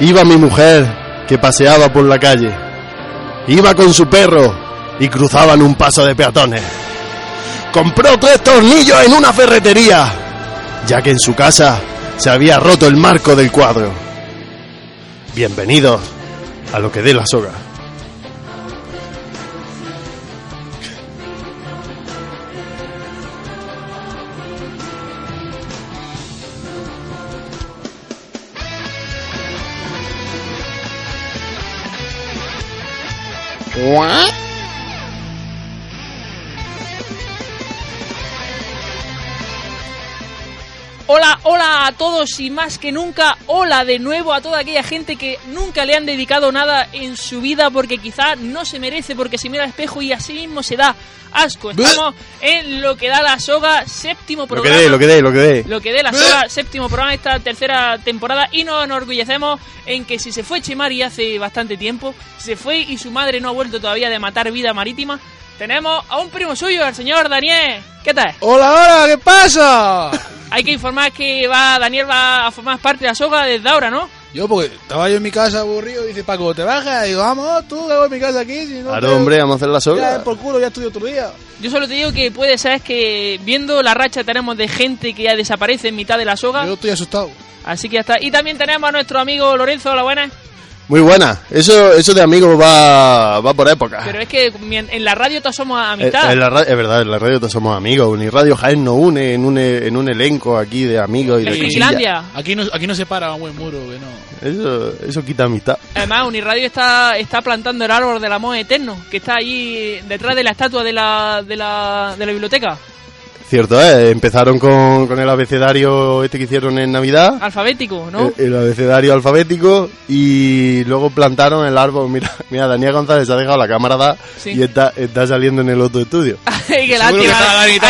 Iba mi mujer, que paseaba por la calle. Iba con su perro y cruzaban un paso de peatones. Compró tres tornillos en una ferretería, ya que en su casa se había roto el marco del cuadro. Bienvenidos a lo que dé la soga. Todos y más que nunca, hola de nuevo a toda aquella gente que nunca le han dedicado nada en su vida porque quizá no se merece, porque se mira al espejo y así mismo se da asco. Estamos en lo que da la soga, séptimo Lo que programa. dé, lo que dé, lo que dé. Lo que dé la soga, séptimo programa de esta tercera temporada y nos enorgullecemos en que si se fue Chimari hace bastante tiempo, se fue y su madre no ha vuelto todavía de matar vida marítima, tenemos a un primo suyo, el señor Daniel. ¿Qué tal? Hola, hola, ¿qué pasa? Hay que informar que va Daniel va a formar parte de la soga desde ahora, ¿no? Yo, porque estaba yo en mi casa aburrido y dice Paco, ¿te bajas? Y digo, vamos, tú, que hago en mi casa aquí. Si no Claro, te- hombre, vamos a hacer la Ya, soga. por culo, ya estudio otro día. Yo solo te digo que puede ser que viendo la racha tenemos de gente que ya desaparece en mitad de la soga, Yo estoy asustado. así que ya está. Y también tenemos a nuestro amigo Lorenzo, la buena. Muy buena. Eso, eso de amigos va, va por época. Pero es que en la radio todos somos Eh, amistad. en la ra- es verdad, en la radio todos somos amigos. Uniradio Jaén nos une en un, en un elenco aquí de amigos y de En cosillas. Finlandia. Aquí no, aquí no se para un buen muro, que no. Eso, eso quita amistad. Además, Uniradio está, está plantando el árbol del amor eterno, que está allí detrás de la estatua de la, de la, de la biblioteca. Cierto, ¿eh? Empezaron con, con el abecedario este que hicieron en Navidad. Alfabético, ¿no? El, el abecedario alfabético y luego plantaron el árbol. Mira, mira Daniel González se ha dejado la cámara da Sí. y está, está saliendo en el otro estudio. Ay, qué lástima.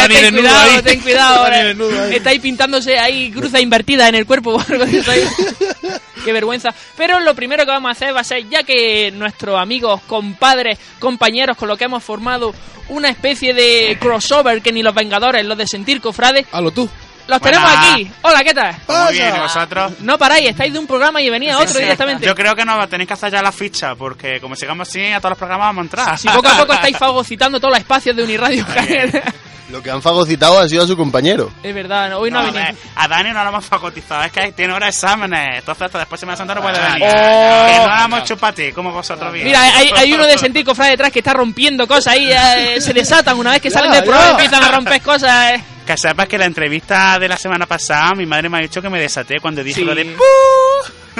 ten cuidado, ahí. ten cuidado. Ahora. Está ahí pintándose ahí cruza invertida en el cuerpo. o algo de eso ahí. Qué vergüenza. Pero lo primero que vamos a hacer va a ser, ya que nuestros amigos, compadres, compañeros con los que hemos formado una especie de crossover que ni los Vengadores, los de Sentir Cofrades, Hazlo tú. los Buenas. tenemos aquí. Hola, ¿qué tal? Muy bien, ¿y vosotros? No paráis, estáis de un programa y venís a otro Sí, directamente. Yo creo que no tenéis que hacer ya la ficha, porque como sigamos así, a todos los programas vamos a entrar. Si poco a poco estáis fagocitando todos los espacios de Uniradio. Lo que han fagocitado ha sido a su compañero. es verdad, hoy no, No, ha a, venido. a Dani no lo hemos fagotizado, es que tiene ahora exámenes, entonces hasta después de Semana Santa no puede venir. Oh. que no la hemos como vosotros bien. Mira, hay, hay uno de sentir cofrade detrás que está rompiendo cosas ahí, eh, se desatan una vez que salen del programa empiezan a romper cosas. eh. Que sepas que la entrevista de la semana pasada, mi madre me ha dicho que me desaté cuando dije Sí. lo de...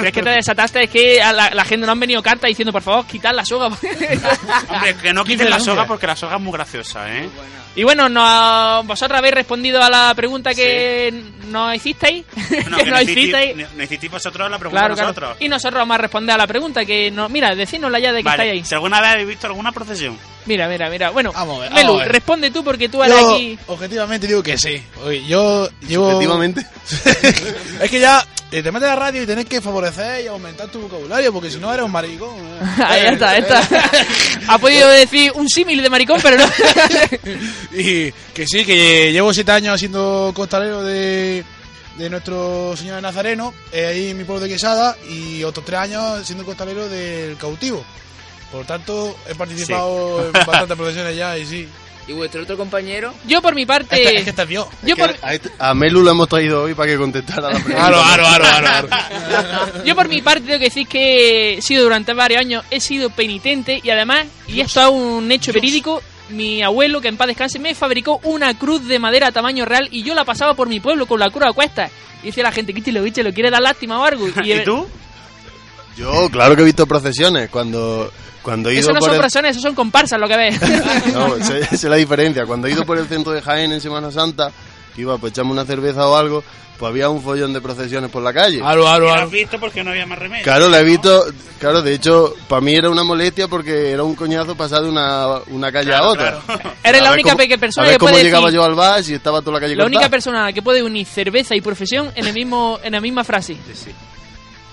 Pero es que te desataste, es que a la, la gente no han venido cartas diciendo, por favor, quitar la soga. Hombre, que no quiten la soga porque la soga es muy graciosa, ¿eh? y bueno, no, vosotros habéis respondido a la pregunta que nos hicisteis. No, que que nos no hiciste, hicisteis. no hiciste vosotros la pregunta Claro, a claro. nosotros. Y nosotros vamos a responder a la pregunta que no, mira, decídnosla ya de que Vale, estáis ahí. si alguna vez habéis visto alguna procesión. Mira, mira, mira. Bueno, Vamos a ver, Melu, vamos a ver. responde tú porque tú eres Yo, aquí. objetivamente, digo que sí. Oye, yo llevo... Efectivamente. es que ya eh, te metes a la radio y tienes que favorecer y aumentar tu vocabulario, porque si no eres un maricón. ¿eh? Ahí está, ahí está. ha podido decir un símil de maricón, pero no. y que sí, que llevo siete años siendo costalero de, de nuestro Señor de Nazareno, eh, ahí en mi pueblo de Quesada, y otros tres años siendo costalero del cautivo. Por tanto, he participado en bastantes procesiones ya y sí. ¿Y vuestro otro compañero? Yo por mi parte. Es que, es que este es Dios. yo, por, A, este- a Melu lo hemos traído hoy para que contestara la pregunta. Aro, aro, aro, aro, aro. yo por mi parte tengo que decir que he sido durante varios años, he sido penitente y además, y esto es un hecho verídico, mi abuelo, que en paz descanse, me fabricó una cruz de madera a tamaño real y yo la pasaba por mi pueblo con la cruz a cuestas. Y decía la gente, quítelo, lo quiere dar lástima o algo. ¿Y tú? Yo, claro que he visto procesiones. Cuando, cuando he ido Eso no por son el... personas, eso son comparsas lo que ves. No, esa esa es la diferencia. Cuando he ido por el centro de Jaén en Semana Santa, que iba pues echarme una cerveza o algo, pues había un follón de procesiones por la calle. ¿Y has visto porque no había más remedio? Claro, la he visto, claro, de hecho, para mí era una molestia porque era un coñazo pasar de una, una calle a otra. claro. Eres A la única cómo- pe- persona a ver que cómo puede llegaba decir- yo al bar si estaba toda la calle La única persona que puede unir cerveza y profesión en el mismo en la misma frase. Sí, sí.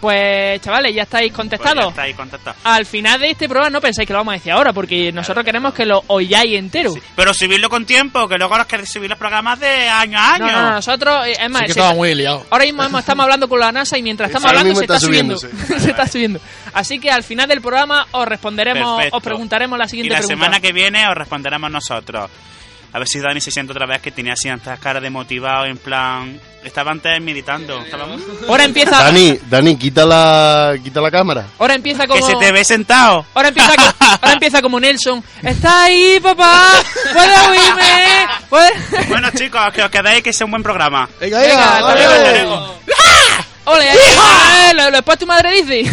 Pues chavales, ya estáis Pues ya contestados. está ahí contestado. Al final de este programa no pensáis que lo vamos a decir ahora, porque nosotros queremos que lo oyáis entero. Sí. Pero subirlo con tiempo, que luego los que subir los programas de año a año. No, no, no, nosotros, eh, es más, Sí que muy liado. ahora mismo hemos- estamos hablando con la NASA y mientras estamos Ahora hablando se está, está subiendo. subiendo, se está subiendo. Así que al final del programa os responderemos, Perfecto. os preguntaremos la Y siguiente la pregunta. semana que viene os responderemos nosotros. A ver si Dani se siente otra vez que tenía así estas caras de motivado, en plan... Estaba antes meditando. Estaba... Ahora empieza, Dani, Dani, quita la, quita la cámara. ahora empieza Que como... se te ve sentado. Ahora empieza, co- ahora empieza como Nelson. ¡Está ahí, papá! ¡Puedes oírme! ¿Puedes- Bueno, chicos, que os quedéis que sea un buen programa. Venga, Venga, venga, hasta ole. ¡Ole! eh, eh, lo- lo- Después tu madre dice.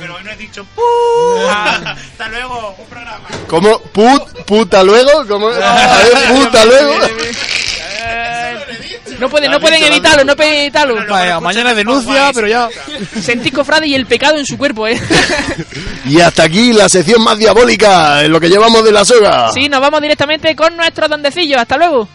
Pero hoy no he dicho... "Puh". Hasta luego, un programa. ¿Cómo? ¿Put, ¿Puta luego? ¿Cómo? A ver, puta luego. No pueden, no pueden evitarlo, no pueden evitarlo. Vaya, mañana denuncia, pero ya. Sentí cofrade y el pecado en su cuerpo, ¿eh? Y hasta aquí la sección más diabólica en lo que llevamos de la soga. Sí, nos vamos directamente con nuestros dondecillos. Hasta luego.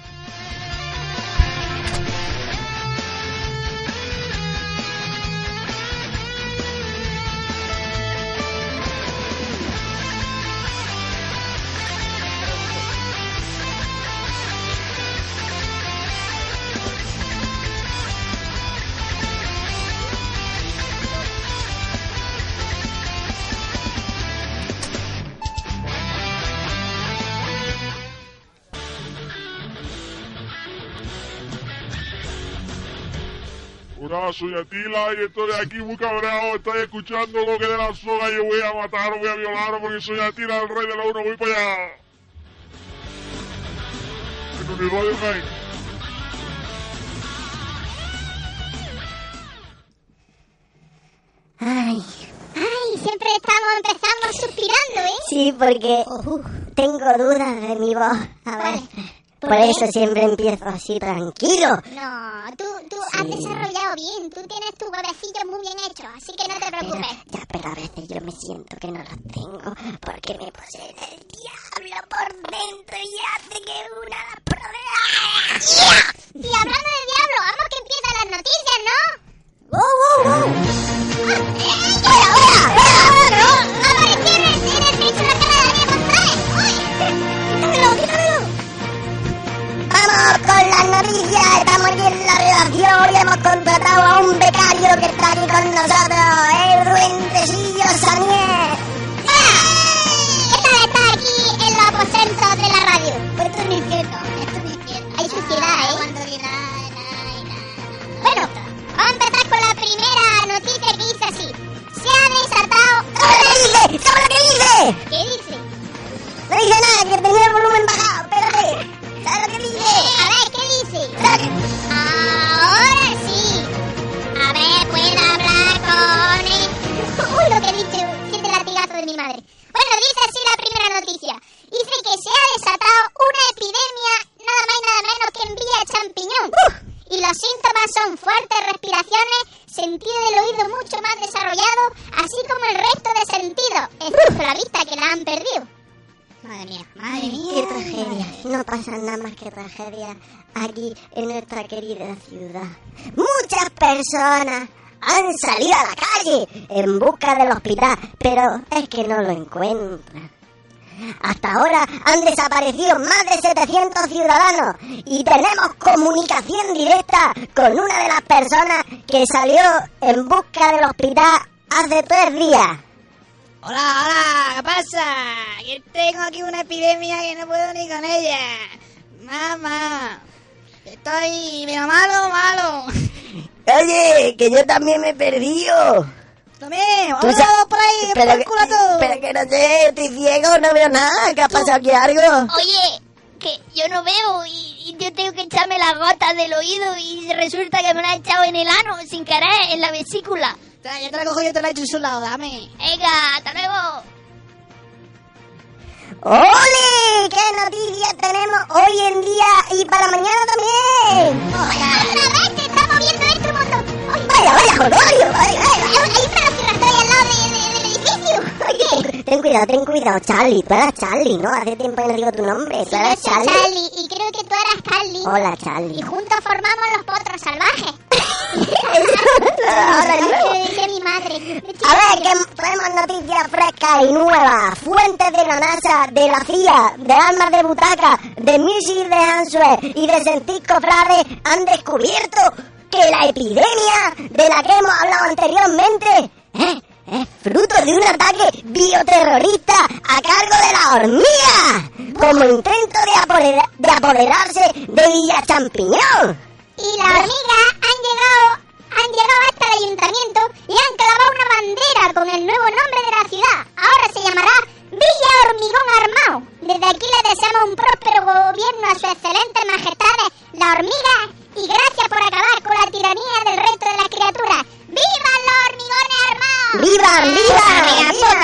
Soy Atila y estoy aquí muy cabreado. Estoy escuchando lo que de la soga. Yo voy a matar, voy a violar porque soy Atila, el rey de la uno. Voy para allá. En Unirodio Game. Ay, Ay, siempre estamos, empezamos suspirando, ¿eh? sí, porque tengo dudas de mi voz. A ver, por eso siempre empiezo así tranquilo. No, tú, tú has desarrollado bien, tú tienes tus huevecillos muy bien hechos, así que no te Pero, preocupes. ya, pero a veces yo me siento que no los tengo porque me posee el diablo por dentro y hace que una las pruebe. Y hablando de diablo, vamos que empiezan las noticias, ¿no? ¡Wow, wow, wow! ¡Hola, hola! ¡No! Con las noticias, estamos aquí en la redacción y hemos contratado a un becario que está aquí con nosotros, el duendecillo Sanier. Querida ciudad. Muchas personas han salido a la calle en busca del hospital, pero es que no lo encuentran. Hasta ahora han desaparecido más de 700 ciudadanos y tenemos comunicación directa con una de las personas que salió en busca del hospital hace tres días. Hola, hola, ¿qué pasa? Que tengo aquí una epidemia que no puedo ni con ella. Mamá, estoy pero malo, malo. Oye, que yo también me he perdido. También, sa- por ahí, pero, por que, el culo todo. pero que no sé, estoy ciego, no veo nada. ¿Qué ha pasado aquí algo? Oye, que yo no veo y, y yo tengo que echarme las gotas del oído y resulta que me la he echado en el ano sin querer, en la vesícula. Ya te la cojo yo te la echo en su lado, dame. Venga, hasta luego. ¡Ole! ¿Qué noticias tenemos hoy en día y para mañana también? ¡Otra vez se está moviendo esto un montón! ¡Ay, Vaya, vaya, Jolorio, vaya, Hay vaya. hay un velociraptor ahí al lado de- de- del edificio. Oye, Ten cuidado, ten cuidado, Charlie. Tú eras Charlie, ¿no? Hace tiempo que no digo tu nombre. Tú yo eras Charlie. Charlie y creo que tú eras Carly. Hola, Y Charlie. juntos formamos los potros salvajes. Ahora mi madre. A ver, que tenemos noticias frescas y nuevas. Fuentes de la NASA, de la CIA, de Almas de Butaca, de Music de Answer y de Sentisco Frade han descubierto que la epidemia de la que hemos hablado anteriormente ¿eh? es fruto de un ataque bioterrorista a cargo de la hormiga, como intento de, apodera- de apoderarse de Villa Champiñón. Y las hormigas han llegado, han llegado hasta el ayuntamiento y han clavado una bandera con el nuevo nombre de la ciudad. Ahora se llamará Villa Hormigón Armado. Desde aquí le deseamos un próspero gobierno a sus excelentes majestades, la hormiga, y gracias por acabar con la tiranía del resto de las criaturas. ¡Viva los hormigones armados! ¡Viva, viva, viva!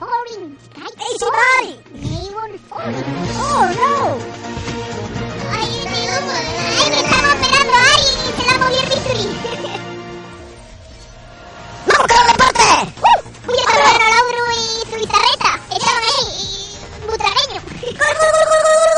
Falling, Easy falling. Neighbor falling. Oh no. Ay, Dios, ay, que estamos esperando a alguien y se la movió el bisturí. ¡Vamos con! ¡Uh! Está bueno Lauro y su guitarreta. Estaban ahí, y butragueño.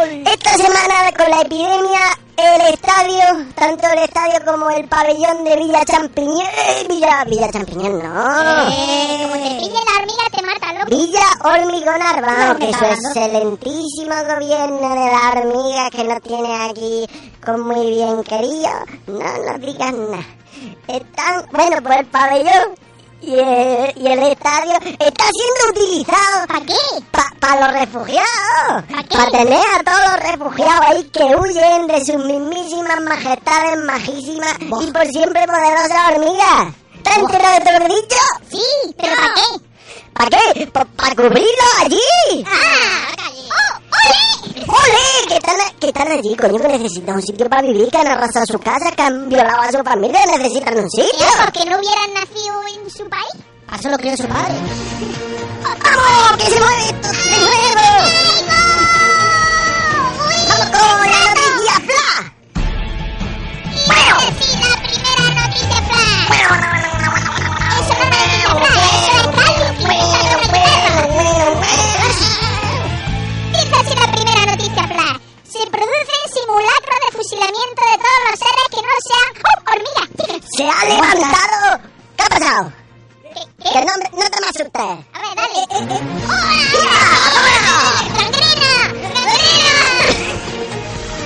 Esta semana con la epidemia, el estadio, tanto el estadio como el pabellón de Villa Champiñón, eh, Villa, Villa Champiñón, no. Eh, como te pille la hormiga te mata, loco. Villa Hormigonar, vamos, No, que su excelentísimo gobierno de la hormiga que nos tiene aquí con muy bien querido, no nos digan nada. Están, bueno, pues el pabellón y el, y el estadio está siendo utilizado ¿Para qué? para los refugiados, ¿Pa qué? para tener a todos los refugiados ahí que huyen de sus mismísimas majestades majísimas y por siempre poderosas hormigas. ¿Te has enterado de todo lo dicho? Sí, pero ¿para qué? ¿Para qué? ¿Para cubrirlo allí? ¡Ah! ¡Ole! ¿Qué están, ¿Qué están allí, coño? Que necesitan un sitio para vivir, que han arrasado su casa, que han violado a su familia, necesitan un sitio. ¿por qué no hubieran nacido en su país? Para eso lo crió su padre. ¡Vamos! ¡Que se mueve de nuevo! ¡Vamos con la fusilamiento de todos los seres que no sean ¡Oh, hormigas. ¡Se ha levantado! ¿Qué ha pasado? ¿Qué? qué? Que no, te me asustes. A ver, dale. ¡Mira! ¡Hola! ¡Gangrena! ¡Gangrena!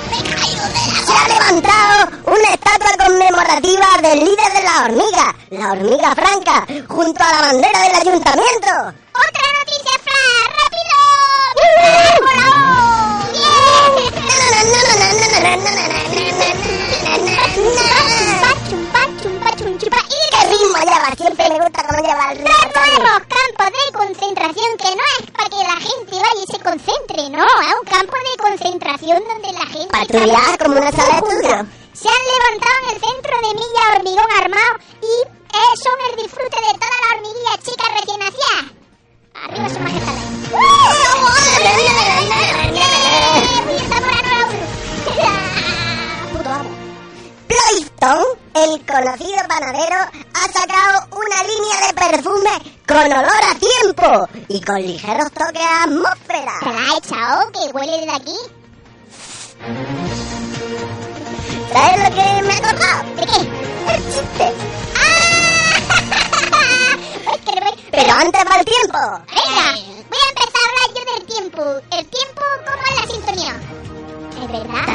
¡Me caigo de la Se ha levantado una estatua conmemorativa del líder de la hormiga, la hormiga franca, junto a la bandera del ayuntamiento. ¡Otra noticia flash! ¡Rápido! ¡Volado! Siempre me gusta cómo lleva el ritmo. Renuevos campos de concentración que no es para que la gente vaya y se concentre, no, es un campo de concentración donde la gente estudiar, como una sala de estudio. Se han levantado en el centro de Milla Hormigón Armado y eh, son el disfrute de todas las hormiguillas chicas recién nacidas. Arriba su majestad. Puto amo. El conocido panadero, ha sacado una línea de perfume con olor a tiempo y con ligeros toques a atmósfera. ¿Te la ha echado que huele desde aquí? ¿Sabes lo que me ha acordado? ¿De qué? El chiste. ¡Ah! Pero antes va el tiempo.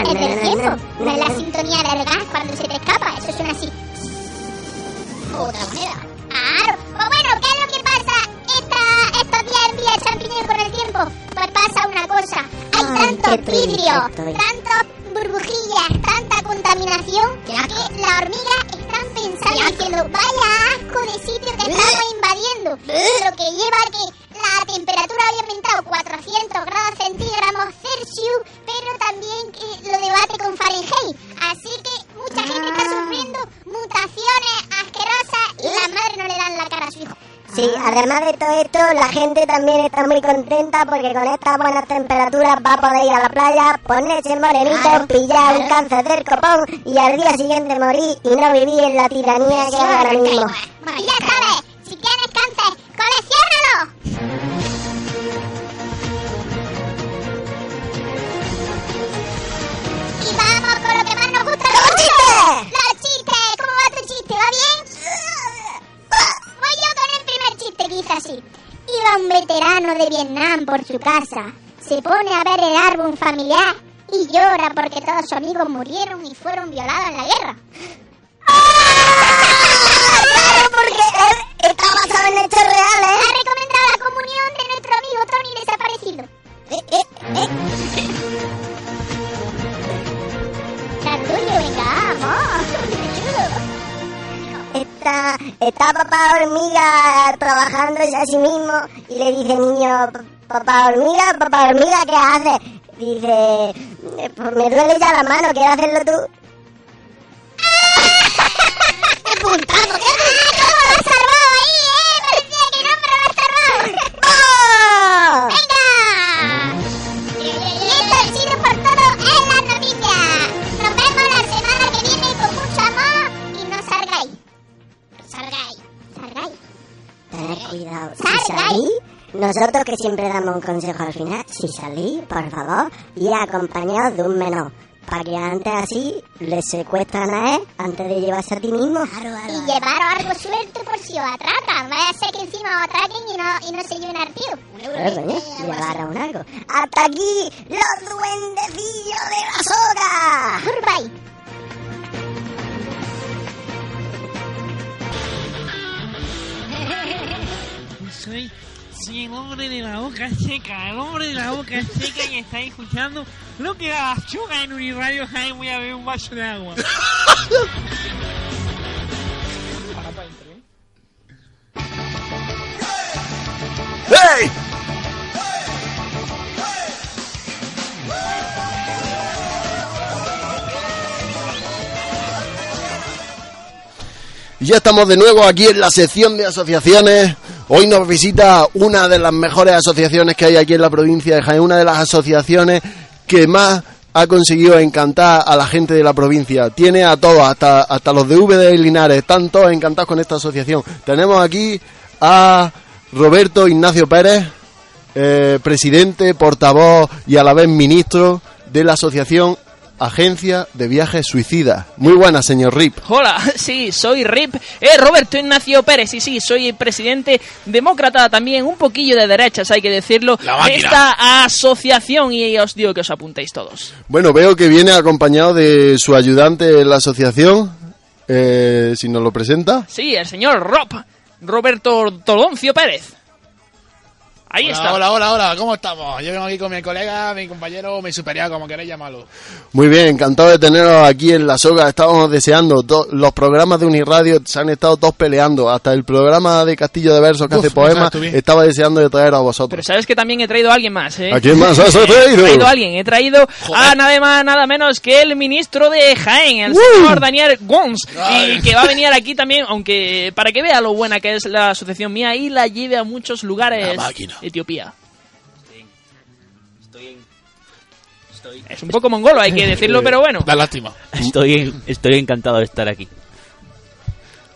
Es del tiempo. No es la sintonía del gas cuando se te escapa. Eso suena así. Otra manera. Claro. Pues bueno, ¿qué es lo que pasa esta, estos días en Villa Champiñón con el tiempo? Pues pasa una cosa. Hay Ay, tantos vidrios, tantas burbujillas, tanta contaminación que las hormigas están pensando diciendo vaya asco de sitio que estamos invadiendo. Lo que lleva a que además de todo esto, la gente también está muy contenta porque con estas buenas temperaturas va a poder ir a la playa, ponerse morenito, pillar un cáncer del copón y al día siguiente morir y no vivir en la tiranía que hay ahora mismo. Amigos murieron y fueron violados en la guerra. Claro, porque está basado en hechos Ha reales. recomendado la comunión de nuestro amigo Tony desaparecido. Eh, eh, eh. Venga, vamos. Está, está papá hormiga trabajándose a sí mismo y le dice niño, papá hormiga, papá hormiga, ¿qué haces? Dice, "Eh, pues me duele ya la mano, ¿quieres hacerlo tú? ¡Qué puntazo! ¡Qué puntazo! ¡Lo has salvado ahí, eh! Parecía que no, pero lo has salvado. ¡Oh! ¡Venga! Y esto ha sido por todo en las noticias. Nos vemos la semana que viene con mucho amor y no salgáis. No salgáis. Salgáis. Tened cuidado, salís, nosotros que siempre damos un consejo al final, si salís, por favor, y acompañados de un menor, para que antes así le secuestran a él antes de llevarse a ti mismo. Y llevaros algo suelto por si os atracan. Vaya a ser que encima os atraquen y no, y no se lleven al tío. Eh, coño, llevar a un algo. Hasta aquí, los duendecillos de la soga. Goodbye. Soy, el hombre de la boca seca, el hombre de la boca seca y estáis escuchando lo que la chuga en Uniradio Jaime. Voy a beber un vaso de agua. ¡Hey! Ya estamos de nuevo aquí en la sección de asociaciones. Hoy nos visita una de las mejores asociaciones que hay aquí en la provincia de Jaén, una de las asociaciones que más ha conseguido encantar a la gente de la provincia. Tiene a todos, hasta, hasta los de V de Linares, están todos encantados con esta asociación. Tenemos aquí a Roberto Ignacio Pérez, eh, presidente, portavoz y a la vez ministro de la asociación Agencia de Viajes Suicidas. Muy buenas, señor Rip. Hola, sí, soy RIP, eh, Roberto Ignacio Pérez, y sí, soy presidente demócrata también, un poquillo de derechas, hay que decirlo, de esta asociación, y os digo que os apuntéis todos. Bueno, veo que viene acompañado de su ayudante en la asociación. Eh, si nos lo presenta. Sí, el señor Rob, Roberto Toloncio Pérez. Ahí Hola, está. hola, hola, hola, ¿cómo estamos? Yo vengo aquí con mi colega, mi compañero, mi superior, como queréis llamarlo. Muy bien, encantado de teneros aquí en la soga. Estábamos deseando. los programas de Uniradio se han estado todos peleando. Hasta el programa de Castillo de Versos que Uf, hace poemas estaba deseando de traer a Pero vosotros. sabes que también he traído a alguien más, ¿eh? ¿A quién más has He traído? traído a alguien, he traído a nada más, nada menos que el ministro de Jaén, el ¡Uh! señor Daniel Gons, y que va a venir aquí también, aunque para que vea lo buena que es la asociación mía y la lleve a muchos lugares La máquina. Etiopía. Es un poco mongolo, hay que decirlo, pero bueno. Da lástima. Estoy, estoy encantado de estar aquí.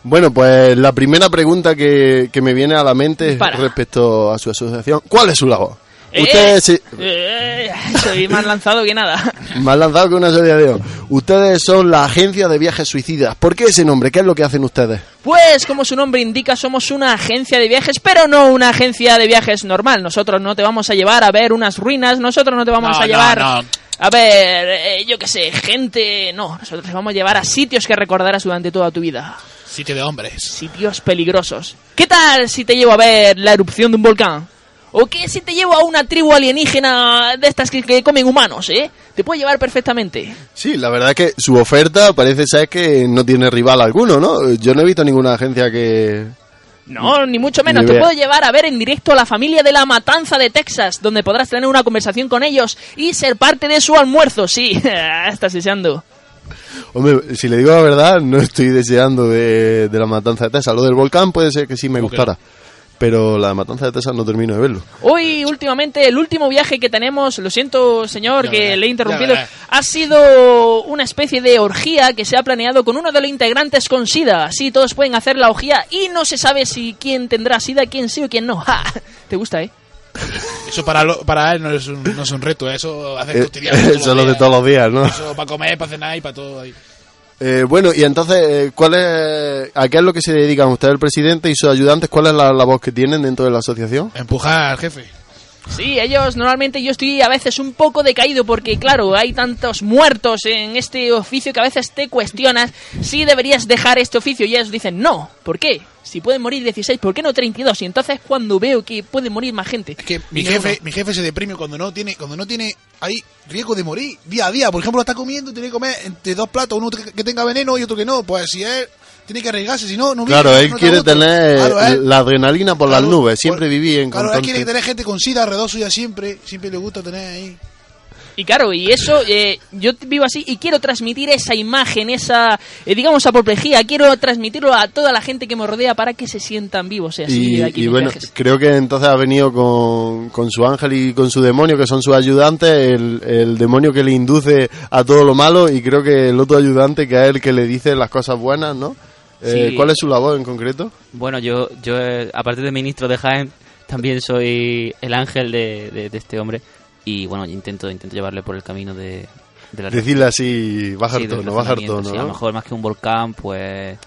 Bueno, pues la primera pregunta que, que me viene a la mente Dispara. respecto a su asociación. ¿Cuál es su labor? Eh, Ustedes se- eh, soy más lanzado que nada. más lanzado que una asociación. Ustedes son la agencia de viajes suicidas. ¿Por qué ese nombre? ¿Qué es lo que hacen ustedes? Pues como su nombre indica, somos una agencia de viajes, pero no una agencia de viajes normal. Nosotros no te vamos a llevar a ver unas ruinas, nosotros no te vamos No, a no, llevar no. a ver, eh, yo qué sé, gente... No, nosotros te vamos a llevar a sitios que recordarás durante toda tu vida. Sitio de hombres. Sitios peligrosos. ¿Qué tal si te llevo a ver la erupción de un volcán? ¿O qué si te llevo a una tribu alienígena de estas que, que comen humanos, eh? Te puede llevar perfectamente. Sí, la verdad es que su oferta parece ser que no tiene rival alguno, ¿no? Yo no he visto ninguna agencia que... No, ni mucho menos. Ni Te puedo llevar a ver en directo a la familia de la Matanza de Texas, donde podrás tener una conversación con ellos y ser parte de su almuerzo. Sí, estás deseando. Hombre, si le digo la verdad, no estoy deseando de, de la matanza de Texas. Lo del volcán puede ser que sí me ¿Cómo que gustara. Pero la matanza de Texas no termino de verlo. Hoy, últimamente, el último viaje que tenemos, lo siento, señor, Ya que verás, le he interrumpido, ha sido una especie de orgía que se ha planeado con uno de los integrantes con SIDA. Así todos pueden hacer la orgía y no se sabe si quién tendrá SIDA, quién sí o quién no. ¡Ja! ¿Te gusta, eh? Eso para, lo- para él no es, un, no es un reto, eso hacer Eh, cotidiano todos Eso es lo de todos los días, ¿no? Eso para comer, para cenar y para todo ahí. Eh, bueno, y entonces, eh, ¿cuál es, ¿a qué es lo que se dedican usted, el presidente y sus ayudantes? ¿Cuál es la labor que tienen dentro de la asociación? Empujar al jefe. Sí, ellos normalmente yo estoy a veces un poco decaído porque claro, hay tantos muertos en este oficio que a veces te cuestionas si deberías dejar este oficio y ellos dicen no, ¿por qué? Si pueden morir 16, ¿por qué no 32? Y entonces cuando veo que puede morir más gente. Es que mi no, jefe, no. mi jefe se deprime cuando no tiene, cuando no tiene, hay riesgo de morir día a día. Por ejemplo, está comiendo y tiene que comer entre dos platos, uno que tenga veneno y otro que no. Pues si él tiene que arriesgarse, si no, no vive, Claro, no él está quiere tener Claro, él- la adrenalina por las claro, nubes, siempre por- vivir en Claro, él quiere tener gente con sida alrededor suya siempre, siempre le gusta tener ahí. Y claro, y eso, eh, yo vivo así y quiero transmitir esa imagen, esa, eh, digamos, apoplejía, quiero transmitirlo a toda la gente que me rodea para que se sientan vivos. Y, así Y, aquí bueno, viajes. creo que entonces ha venido con, con su ángel y con su demonio, que son sus ayudantes, el, el demonio que le induce a todo lo malo y creo que el otro ayudante que es el que le dice las cosas buenas, ¿no? Eh, Sí. ¿Cuál es su labor en concreto? Bueno, yo, yo eh, aparte de ministro de Jaén, también soy el ángel de, de- de este hombre. Y bueno, intento, intento llevarle por el camino de, de la Decirle así, bajar Sí, tono, bajar tono, sí, a lo mejor más que un volcán, pues,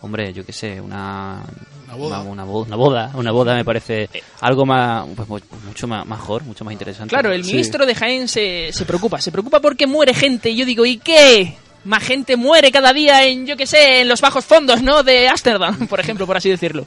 hombre, yo qué sé, una, Una boda. Una, una bo- una boda, una boda me parece algo más, pues, mu- mucho más, mejor, mucho más interesante. Claro, el ministro de Jaén se, se preocupa, se preocupa porque muere gente. Y yo digo, ¿y qué? Más gente muere cada día en, yo qué sé, en los bajos fondos, ¿no? De Ámsterdam, por ejemplo, por así decirlo.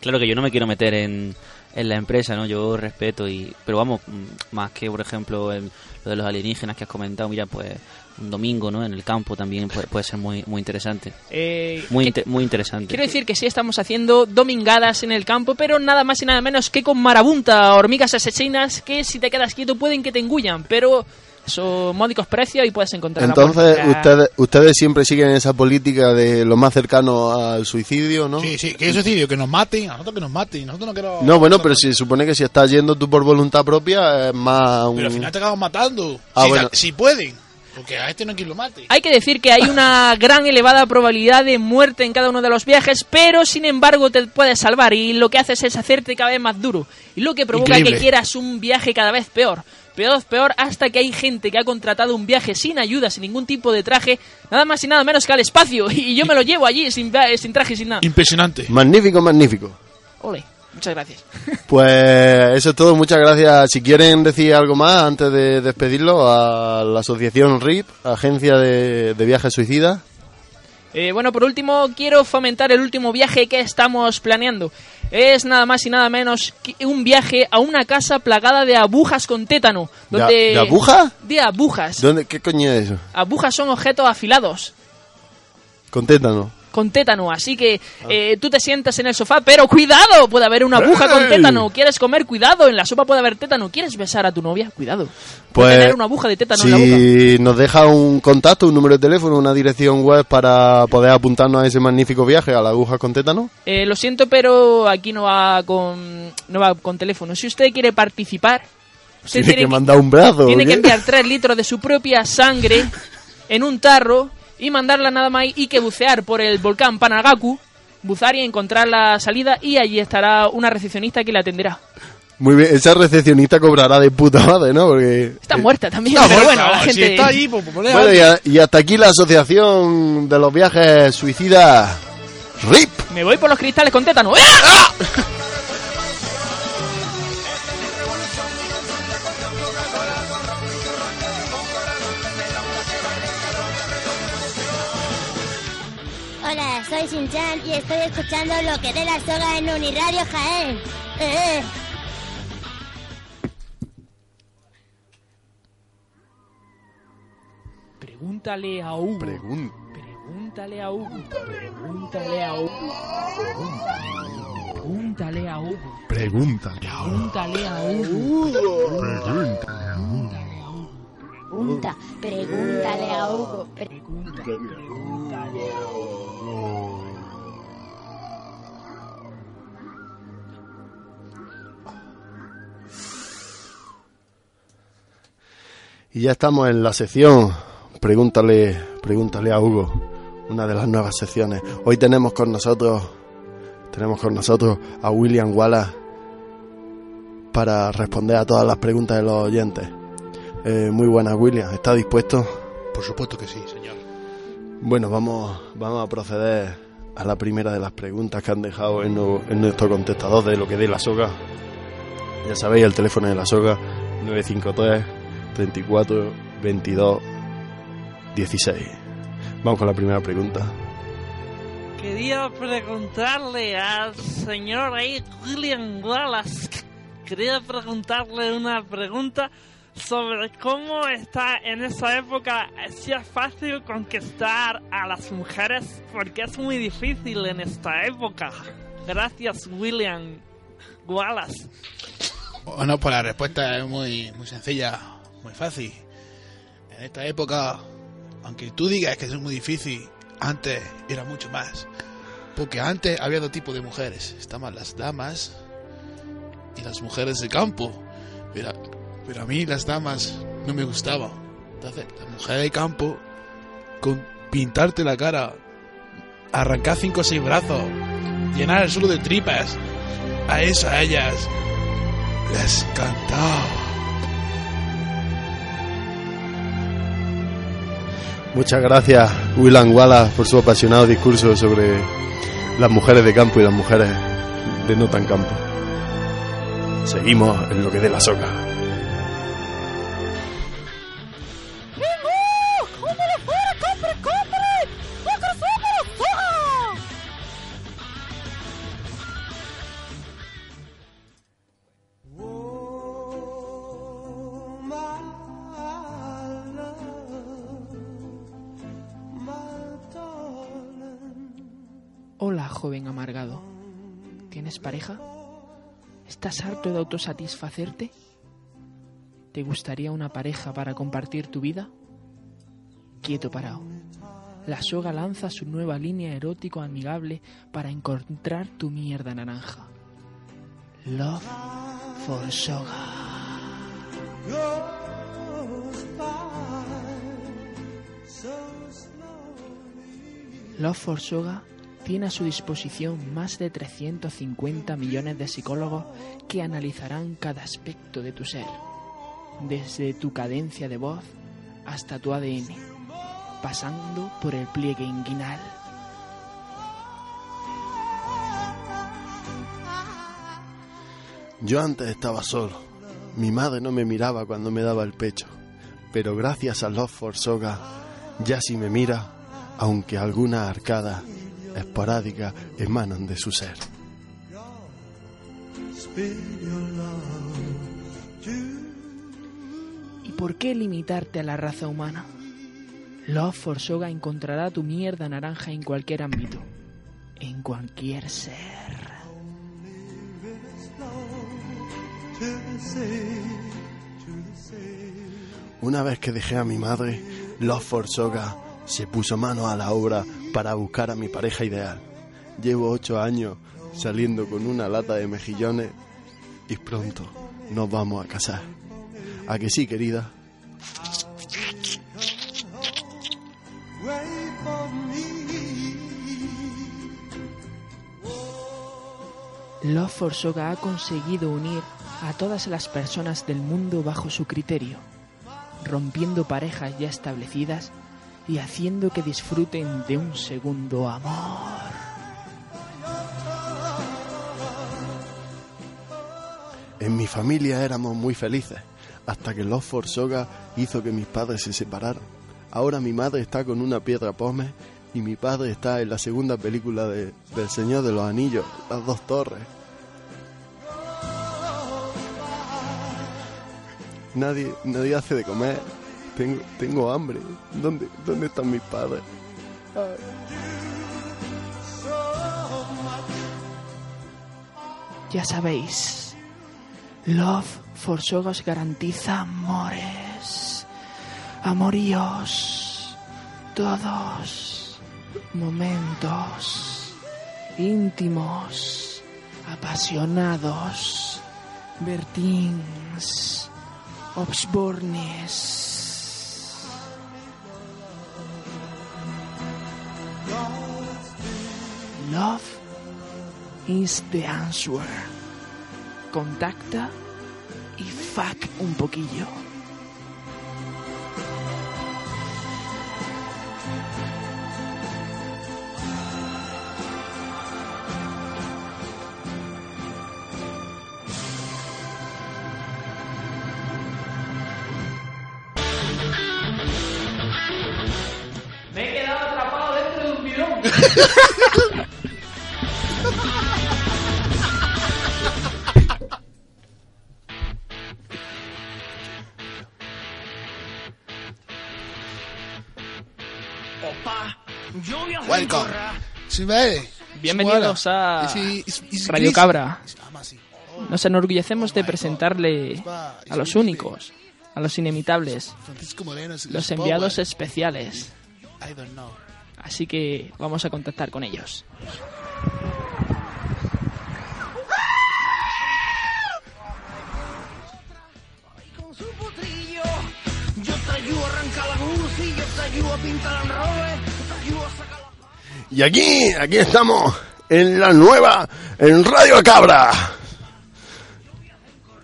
Claro que yo no me quiero meter en, en la empresa, ¿no? Yo respeto y... Pero vamos, mm, más que, por ejemplo, el- lo de los alienígenas que has comentado, mira, pues un domingo, ¿no? En el campo también puede, puede ser muy, muy interesante. Eh, Muy, ¿qué- inte- muy interesante. Quiero decir que sí estamos haciendo domingadas en el campo, pero nada más y nada menos que con marabunta, hormigas asesinas que si te quedas quieto pueden que te engullan, pero son módicos precios y puedes encontrar la Entonces, muerte. ustedes, ustedes siempre siguen esa política de lo más cercano al suicidio, ¿no? Sí, sí, que es decir, que nos maten, a nosotros que nos maten, nosotros no queremos... No, bueno, pero se supone que si estás yendo tú por voluntad propia es más un... Pero al final te acabamos matando. Ah, si, bueno. si pueden. Porque a este no hay quien lo mate. Hay que decir que hay una gran elevada probabilidad de muerte en cada uno de los viajes, pero sin embargo te puedes salvar y lo que haces es hacerte cada vez más duro. Y lo que provoca Increíble. que quieras un viaje cada vez peor. Peor, peor, hasta que hay gente que ha contratado un viaje sin ayuda, sin ningún tipo de traje, nada más y nada menos que al espacio. Y yo me lo llevo allí sin, sin traje, sin nada. Impresionante. Magnífico, magnífico. Ole, muchas gracias. Pues eso es todo, muchas gracias. Si quieren decir algo más antes de despedirlo, a la asociación RIP, Agencia de, de Viajes Suicidas. Eh, bueno, por último, quiero fomentar el último viaje que estamos planeando. Es nada más y nada menos que un viaje a una casa plagada de agujas con tétano. ¿De, Donde... de aguja? De agujas. ¿Dónde, ¿Qué coño es eso? Agujas son objetos afilados Con tétano. Con tétano, así que eh, tú te sientas en el sofá, pero cuidado, puede haber una aguja con tétano. ¿Quieres comer? Cuidado, en la sopa puede haber tétano. ¿Quieres besar a tu novia? Cuidado. Puede Pues tener una aguja de tétano en la boca. si nos deja un contacto, un número de teléfono, una dirección web para poder apuntarnos a ese magnífico viaje a la aguja con tétano. Eh, lo siento, pero aquí no va con no va con teléfono. Si usted quiere participar, usted Tiene que que- mandar un brazo. ¿o tiene que enviar 3 litros de su propia sangre en un tarro y mandarla nada más y que bucear por el volcán Panagaku, buzar y encontrar la salida y allí estará una recepcionista que la atenderá. Muy bien, esa recepcionista cobrará de puta madre, ¿no? Porque... Está muerta también, Está pero muerta, bueno, la si gente... está ahí, pues, pues, Bueno, y, a- y hasta aquí la asociación de los viajes suicidas RIP. Me voy por los cristales con tétano. ¡Ah! Sinchan y estoy escuchando lo que dé la soga en Uniradio Jaén. Eh, eh. Pregúntale a Hugo. Pregun- Pregúntale a Hugo. Pregúntale a Hugo. Pregúntale a Hugo. Pregúntale a Pregúntale a Hugo. Pregunta, pregúntale a Hugo. Pre- Y ya estamos en la sección Pregúntale, pregúntale a Hugo, una de las nuevas secciones. Hoy tenemos con nosotros tenemos con nosotros a William Wallace para responder a todas las preguntas de los oyentes. Eh, muy buenas, William. ¿Está dispuesto? Por supuesto que sí, señor. Bueno, vamos, vamos a proceder a la primera de las preguntas que han dejado en, nu- en nuestro contestador de lo que dé la soga. Ya sabéis, el teléfono de la soga 953 34 22 16. Vamos con la primera pregunta. Quería preguntarle al señor ahí, William Wallace, quería preguntarle una pregunta sobre cómo está en esa época, si es fácil conquistar a las mujeres, porque es muy difícil en esta época. Gracias, William Wallace. Bueno, pues la respuesta es muy, muy sencilla, muy fácil. En esta época, aunque tú digas que es muy difícil, antes era mucho más. Porque antes había dos tipos de mujeres. Estaban las damas y las mujeres de campo. Pero, pero a mí las damas no me gustaban. Entonces, la mujer de campo, con pintarte la cara, arrancar cinco o seis brazos, llenar el suelo de tripas, a eso a ellas les encantaba. Muchas gracias, William Wallace, por su apasionado discurso sobre las mujeres de campo y las mujeres de no tan campo. Seguimos en lo que dé la soca. Joven amargado. ¿Tienes pareja? ¿Estás harto de autosatisfacerte? ¿Te gustaría una pareja para compartir tu vida? Quieto parado. La soga lanza su nueva línea erótico amigable para encontrar tu mierda naranja. Love for Soga. Love for Soga tiene a su disposición más de 350 millones de psicólogos que analizarán cada aspecto de tu ser, desde tu cadencia de voz hasta tu ADN, pasando por el pliegue inguinal. Yo antes estaba solo. Mi madre no me miraba cuando me daba el pecho. Pero gracias a Love for Soga, ya sí me mira, aunque algunas arcadas esporádicas emanan de su ser. ¿Y por qué limitarte a la raza humana? Love for Soga encontrará tu mierda naranja en cualquier ámbito, en cualquier ser. Una vez que dejé a mi madre, Love for Soga se puso mano a la obra para buscar a mi pareja ideal. Llevo ocho años saliendo con una lata de mejillones y pronto nos vamos a casar. ¿A que sí, querida? Love for Soga ha conseguido unir a todas las personas del mundo bajo su criterio, rompiendo parejas ya establecidas y haciendo que disfruten de un segundo amor. En mi familia éramos muy felices, hasta que for Soga hizo que mis padres se separaran. Ahora mi madre está con una piedra pome y mi padre está en la segunda película de, del Señor de los Anillos, Las Dos Torres. Nadie, nadie hace de comer. Tengo, tengo hambre. ¿Dónde, ¿Dónde están mis padres? Ya sabéis, Love for os garantiza amores, amoríos, todos momentos íntimos, apasionados, vertins, obsbornes. Love is the answer. Contacta y fuck un poquillo. Me he quedado atrapado dentro de un bidón. Vale. Bienvenidos a Radio. Cabra. Nos enorgullecemos de presentarle a los únicos, a los inimitables, los enviados especiales. Así que vamos a contactar con ellos. Yo te ayudo a arrancar la UCI, yo te ayudo a pintar el roble, Y aquí, aquí estamos, en la nueva, en Radio Cabra.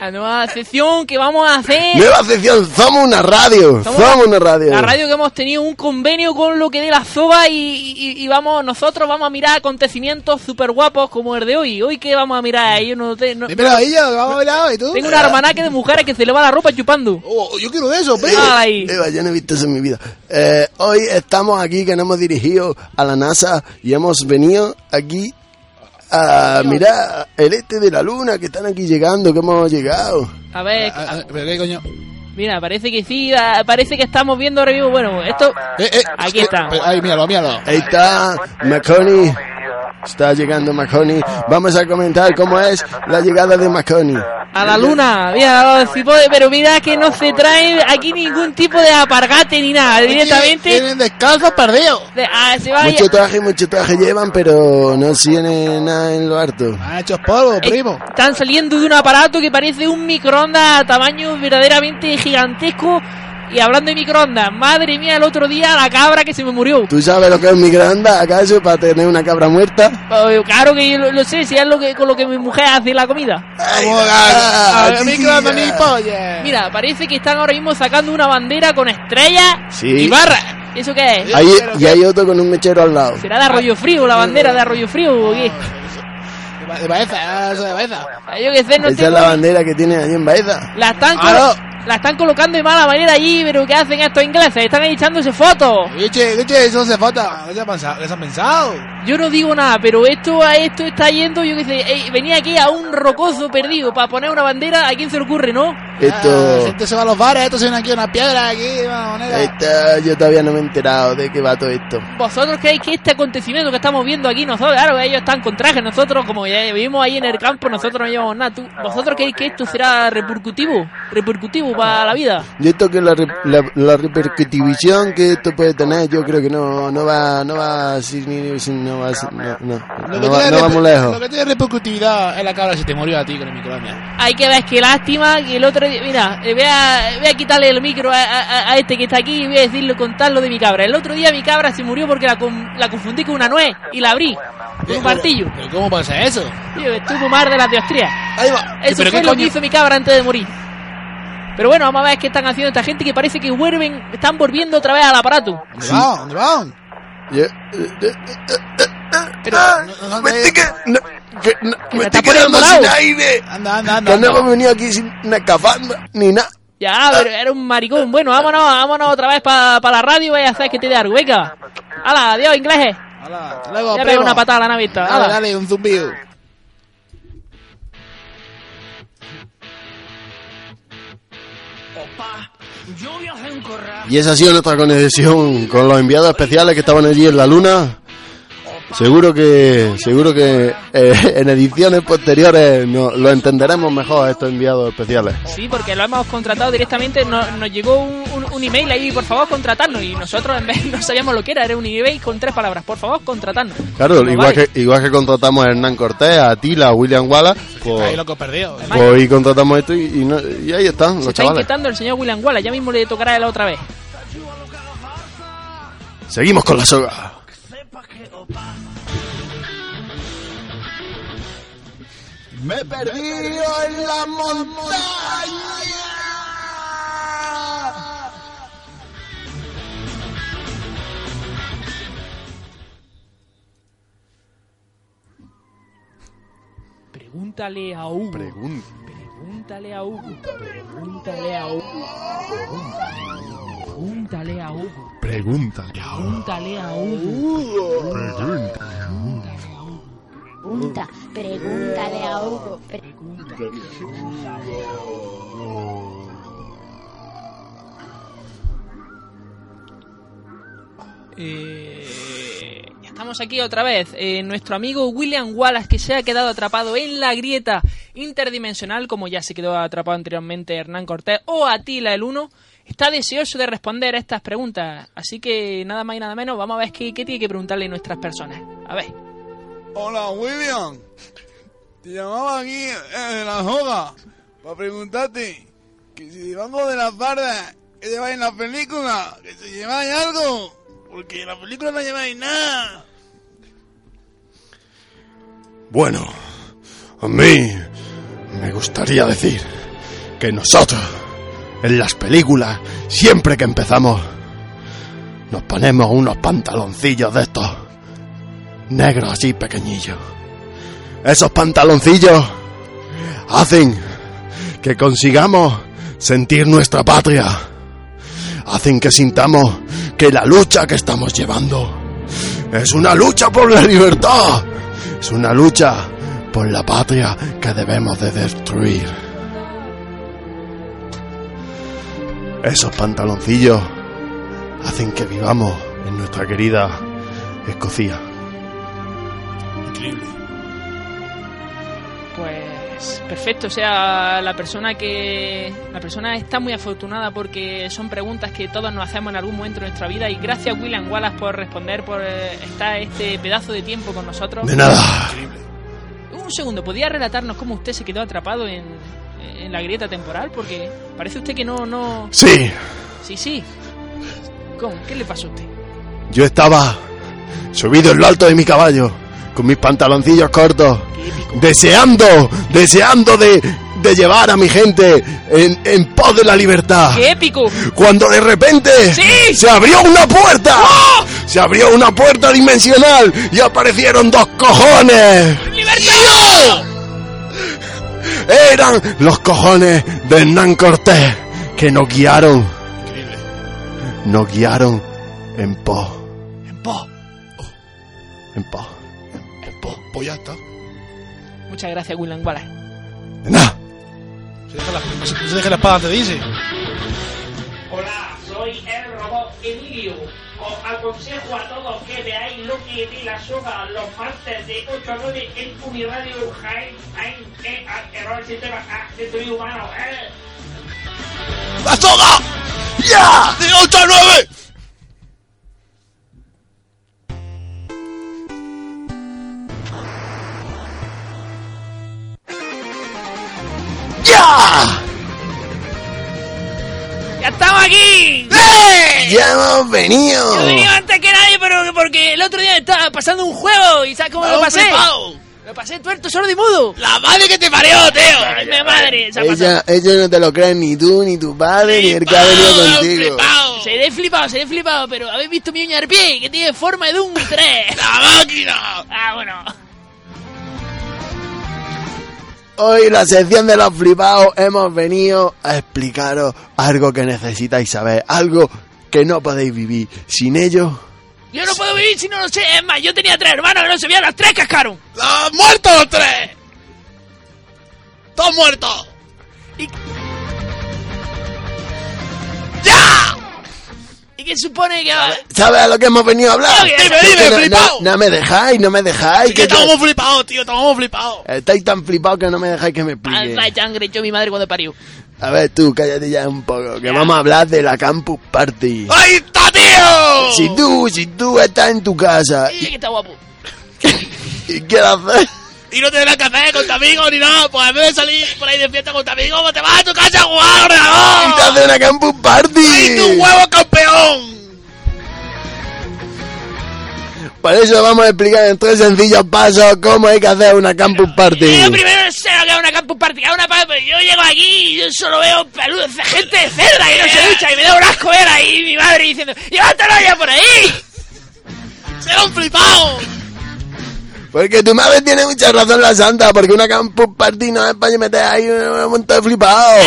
La nueva sección que vamos a hacer. Nueva sección, somos una radio, Somos somos una radio. La radio que hemos tenido un convenio con lo que dé la zoba y, y- y vamos, nosotros vamos a mirar acontecimientos súper guapos como el de hoy. Hoy que vamos a mirar, yo no, te- no- Dímelo vamos a ver ahora, ¿y tú? tengo un armanaque de mujeres que se le va la ropa chupando. Oh, yo quiero de eso, pero. Ahí. Eva, yo no he visto eso en mi vida. Eh, hoy estamos aquí que nos hemos dirigido a la NASA y hemos venido aquí a mirar el este de la luna que están aquí llegando, que hemos llegado. A ver, Ah, ah, ¿Pero qué coño? mira, parece que sí, ah, parece que estamos viendo ahora mismo, bueno, esto... Eh, eh, Aquí eh, está. pero- Ahí, míralo, míralo. Ahí está Maconi. Está llegando Maconi. Vamos a comentar cómo es la llegada de Maconi. A la luna, mira, si puede- pero mira que no se trae aquí ningún tipo de apargate ni nada, directamente Tienen descalzos perdidos. de- ah, se va Mucho traje, mucho traje llevan, pero no tienen nada en lo harto. Han hecho polvo, primo. Están saliendo de un aparato que parece un microondas a tamaño verdaderamente gigantesco. Y hablando de microondas, madre mía, el otro día la cabra que se me murió. ¿Tú sabes lo que es un microondas acaso para tener una cabra muerta? Eh, Claro que yo lo, lo sé, si es lo que, con lo que mi mujer hace la comida. Ah, microondas ni ah. polla. Mira, parece que están ahora mismo sacando una bandera con estrellas Sí. y barras. ¿Eso qué es? Ahí, y hay otro con un mechero al lado. ¿Será de Arroyo Frío, la bandera de Arroyo Frío o qué? De Ba- De Baeza, eso de Baeza. Ah, Yo qué sé, no Esa es tengo la ni- bandera que tiene allí en Baeza. La están, Claro. La están colocando de mala manera allí, pero ¿qué hacen estos ingleses? Están ahí echándose fotos. Eche, eche, eso se falta. ¿Qué se ha pensado? ¿Qué se han pensado? Yo no digo nada, pero esto a esto está yendo, yo qué sé, ey, venía aquí a un rocozo perdido para poner una bandera, ¿a quién se le ocurre, no? Ah, Esto, gente se va a los bares, esto se viene aquí una piedra, aquí, de una moneda. esto, yo todavía no me he enterado de qué va todo esto. ¿Vosotros creéis que este acontecimiento que estamos viendo aquí, nosotros, claro, ellos están con traje, nosotros, como ya vivimos ahí en el campo, nosotros no llevamos nada. ¿Tú, ¿Vosotros creéis que esto será repercutivo? ¿Repercutivo para la vida? Y esto que la, re- la, la repercutivización que esto puede tener, yo creo que no, no va, no va, a ser ni- si no va, a ser- no, no, que no, va- no vamos lejos. Lo que tiene repercutividad es la cabra si te murió a ti con el microondas. Hay que ver, qué lástima que el otro día, mira, eh, voy a, voy a quitarle el micro a, a- a este que está aquí y voy a decirle, contarlo de mi cabra. El otro día mi cabra se murió porque la, con- la confundí con una nuez y la abrí con un martillo. ¿Pero cómo pasa eso? Tío, estuvo mar de las va. Eso ¿Pero fue lo coño? que hizo mi cabra antes de morir. Pero bueno, vamos a ver qué están haciendo esta gente que parece que vuelven, están volviendo otra vez al aparato. ¿Dónde va? ¿Dónde va? Yo- eh, eh, Pero, ah, no- no- me estoy que- que- me quedando sin aire. Anda, anda, anda. Que no hemos venido aquí sin una escafandra ni nada. Ya, pero era un maricón. Bueno, vámonos, vámonos otra vez para la radio. Vaya a hacer que te dé algo. Venga. Hala, adiós, ingleses. Hala, hasta luego, Ya pego una patada a la naveta. Dale, Hala. dale, un zumbido. Y esa ha sido nuestra conexión con los enviados especiales que estaban allí en la luna. Seguro que, seguro que eh, en ediciones posteriores no, lo entenderemos mejor estos enviados especiales. Sí, porque lo hemos contratado directamente. Nos, nos llegó un, un- un email ahí, por favor, contratarnos. Y nosotros en vez no sabíamos lo que era. Era un email con tres palabras. Por favor, contratarnos. Claro, Como igual vale. que, igual que contratamos a Hernán Cortés, a Tila, a William Wallace, Ahí pues, loco perdido. Pues hoy contratamos esto y, y no- y ahí están se los está chavales. inquietando el señor William Wallace. Ya mismo le tocará a él otra vez. Seguimos con la soga. Me he perdido en la montaña. Pregúntale a Hugo. Pregunta. Pregúntale a Hugo. Pregúntale a Hugo. Pregúntale a Hugo. Pregúntale a Pregúntale a Hugo. Pregunta, pregúntale a Hugo. Eh, ya estamos aquí otra vez. Eh, nuestro amigo William Wallace, que se ha quedado atrapado en la grieta interdimensional, como ya se quedó atrapado anteriormente Hernán Cortés o Atila el Uno, está deseoso de responder a estas preguntas. Así que nada más y nada menos, vamos a ver qué, qué tiene que preguntarle nuestras personas. A ver. Hola, William. Te llamaba aquí en la joda para preguntarte que si debajo de las bardas que lleváis en la película, que si lleváis algo, porque en la película no lleváis nada. Bueno, a mí me gustaría decir que nosotros, en las películas, siempre que empezamos, nos ponemos unos pantaloncillos de estos, negros así pequeñillos. Esos pantaloncillos hacen que consigamos sentir nuestra patria. Hacen que sintamos que la lucha que estamos llevando es una lucha por la libertad. Es una lucha por la patria que debemos de destruir. Esos pantaloncillos hacen que vivamos en nuestra querida Escocia. Increíble. Pues perfecto, o sea, la persona que la persona está muy afortunada porque son preguntas que todos nos hacemos en algún momento de nuestra vida y gracias William Wallace por responder por eh, estar este pedazo de tiempo con nosotros. De nada. Un segundo, ¿podría relatarnos cómo usted se quedó atrapado en, en la grieta temporal? Porque parece usted que no no Sí, Sí, sí. ¿Cómo? ¿Qué le pasó a usted? yo estaba subido en lo alto de mi caballo, con mis pantaloncillos cortos, deseando, deseando de, de llevar a mi gente en, en pos de la libertad. ¡Qué épico! Cuando de repente ¡Sí! se abrió una puerta, se abrió una puerta dimensional y aparecieron dos cojones. ¡Libertad! Eran los cojones de Hernán Cortés que nos guiaron, Increíble. nos guiaron en pos, En pos. en pos. En pos. Pues ya está. Muchas gracias William Wallace. De nada. Se deja se, la espada antes de irse. Hola, soy el robot Emilio. Os aconsejo a todos que veáis Loki y la soga los martes de 8 a 9 en Uniradio Jaén, Jaén, eh, error del sistema de tu humano, eh. ¡La soga! ¡Ya! ¡De 8 a 9! ¡Ya! ¡Ya estamos aquí! ¡Ya hemos venido! Yo he venido antes que nadie, pero porque el otro día estaba pasando un juego y ¿sabes cómo lo pasé? Lo pasé tuerto, sordo y mudo. ¡La madre que te parió, tío! Ay, mi madre, se ha pasado. Ella, ellos no te lo creen ni tú, ni tu padre, ni el que ha venido contigo. Seré flipado, seré flipado, pero habéis visto mi uña de pie que tiene forma de un 3. ¡La máquina! Ah, bueno. Hoy en la sección de los flipados hemos venido a explicaros algo que necesitáis saber, algo que no podéis vivir. Sin ello, Yo no puedo vivir si no lo sé. Es más, yo tenía tres hermanos que no se veían, las tres cascaron. ¡Los muertos los tres! ¡Todos muertos! ¿Y, y qué supone que va? ¿sabes a lo que hemos venido a hablar? Dime, dime, no- flipao. no, no me dejáis, no me dejáis. Sí que que estamos flipados, tío, estamos flipados. Estáis tan flipados que no me dejáis que me explique. Alza de sangre echó mi madre cuando parió. A ver tú, cállate ya un poco, que vamos a hablar de la Campus Party. ¡Ahí está, tío! Si tú, si tú estás en tu casa Y que está guapo. y quieres hacer... Y no tienes que hacer con tu amigo ni nada, pues en vez de salir por ahí de fiesta con tu amigo, pues te vas a tu casa a jugar Y te ordenador. hace una Campus Party. ¡Ay, tu huevo campeón! Por eso vamos a explicar en tres sencillos pasos cómo hay que hacer una Campus Party. Yo primero sé lo que es una campus party. Una pa- yo llego aquí y yo solo veo peludos, gente de cerda que no se ducha y me da un asco ver ahí mi madre diciendo ¡Llévatelo ya por ahí! ¡Será un flipado! Porque tu madre tiene mucha razón la santa, porque una Campus Party no es para meter ahí un montón de flipados.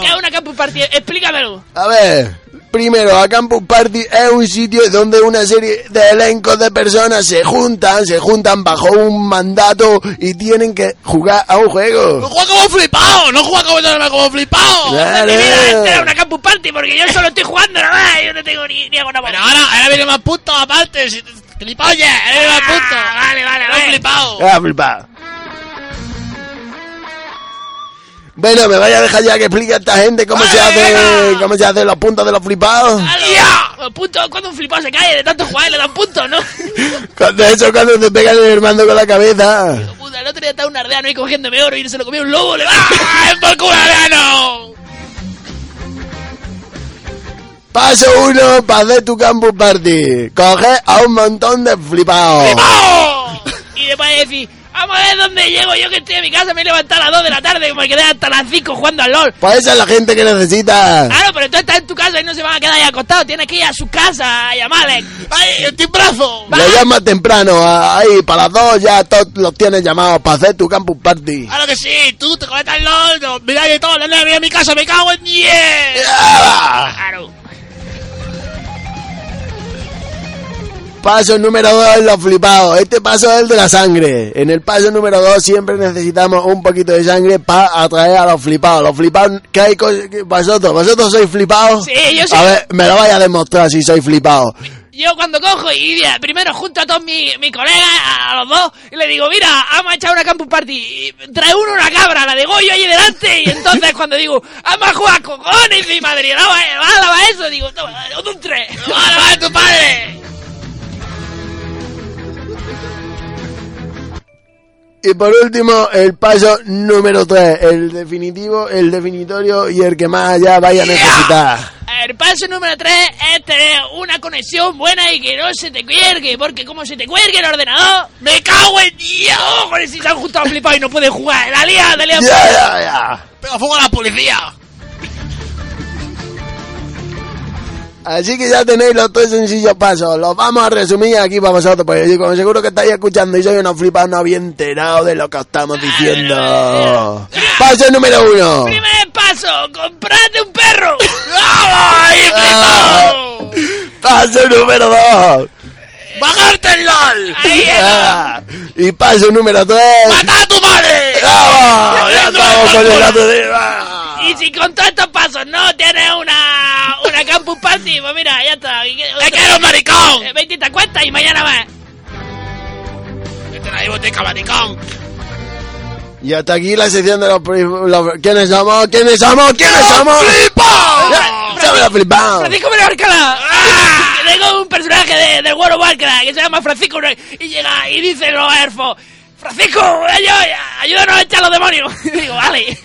¿Qué es una campus party? Explícamelo. A ver, Primero, a Campus Party es un sitio donde una serie de elencos de personas se juntan, se juntan bajo un mandato y tienen que jugar a un juego. ¡No juega como flipado! ¡No juega como, como flipado! Claro. Mi vida entera es una campus party porque yo solo estoy jugando nada más. Yo no tengo ni, ni hago nada. Pero ahora, ahora viene más puntos aparte. Si, ¡Gilipollas! ¡Ahora viene más puntos! Ah, Vale, vale, ¡No vale. flipado! Ah, flipado. Bueno, me vaya a dejar ya que explique a esta gente cómo se hace, cómo se hacen los puntos de los flipados. ¡Ya! Punto, cuando un flipado se cae de tanto jugar le dan puntos, ¿no? Cuando eso, cuando te pegan el mando con la cabeza. Puta, el otro día estaba un ardeano ahí cogiéndome oro y se lo comió un lobo. Le va ¡Ah, por culo ardeano! Paso uno para hacer tu campus party. Coge a un montón de flipados. ¡Oh! Y después decir, vamos a ver dónde llego yo que estoy en mi casa, me he levantado a las 2 de la tarde y me quedé hasta las 5 jugando al LOL. Pues esa es la gente que necesita. Claro, pero tú estás en tu casa y no se van a quedar ahí acostados, tienes que ir a su casa a llamarle. ¡Ay, el timbrazo! Le llamas temprano, ahí para las dos ya todos los tienes llamados para hacer tu campus party. Claro que sí, tú te conectas al LOL, mira de todo, la en mi casa, me cago en 10. ¡Ah! Claro. Paso número dos, los flipados. Este paso es el de la sangre. En el paso número dos siempre necesitamos un poquito de sangre para atraer a los flipados. Los flipados, ¿qué hay? ¿Vosotros? ¿Vosotros sois flipados? Sí, yo soy- A ver, me lo vais a demostrar si sois flipados. Yo cuando cojo y mira, primero junto a todos mis mis colegas, a los dos, y le digo, mira, vamos a echar una campus party. Y trae uno una cabra, la de Goyo ahí delante. Y entonces cuando digo, vamos a jugar cojones, mi madre, no, va va- va eso, digo, toma, un tres. ¡Vale, va tu padre! Y por último, el paso número 3, el definitivo, el definitorio y el que más allá vaya a necesitar. El paso número 3 es tener una conexión buena y que no se te cuelgue, porque como se te cuelgue el ordenador, ¡me cago en Dios! Joder, si se han juntado flipados y no pueden jugar, la lía, la lía. Ya, ya, ya. Pega fuego a la policía. Así que ya tenéis los tres sencillos pasos. Los vamos a resumir aquí para vosotros, porque como seguro que estáis escuchando y sois unos flipados, no habéis enterado de lo que os estamos diciendo. Paso número uno. Primer paso, comprate un perro. ¡Ay! Paso número dos. ¡Bajarte el LOL! Ahí Ah, Y paso número tres. ¡Mata a tu madre! ¡Vamos! Ya estamos con el gato de... Y si con todos estos pasos no tienes una, una campus party, pues mira, ya está. ¡Te quiero, maricón! Eh, 20 cuentas y mañana más. ¡Vete a la discoteca, maricón! Y hasta aquí la sección de los... los- ¿Quiénes somos? ¿Quiénes somos? ¿Quiénes somos? ¡Flipa! Ya, ¡Se me la flipado! Francisco Menarcala. Tengo un personaje de, del World of Warcraft que se llama Francisco y llega y dice los elfos, Francisco, ayú- ayúdanos a echar los demonios. Y digo, vale.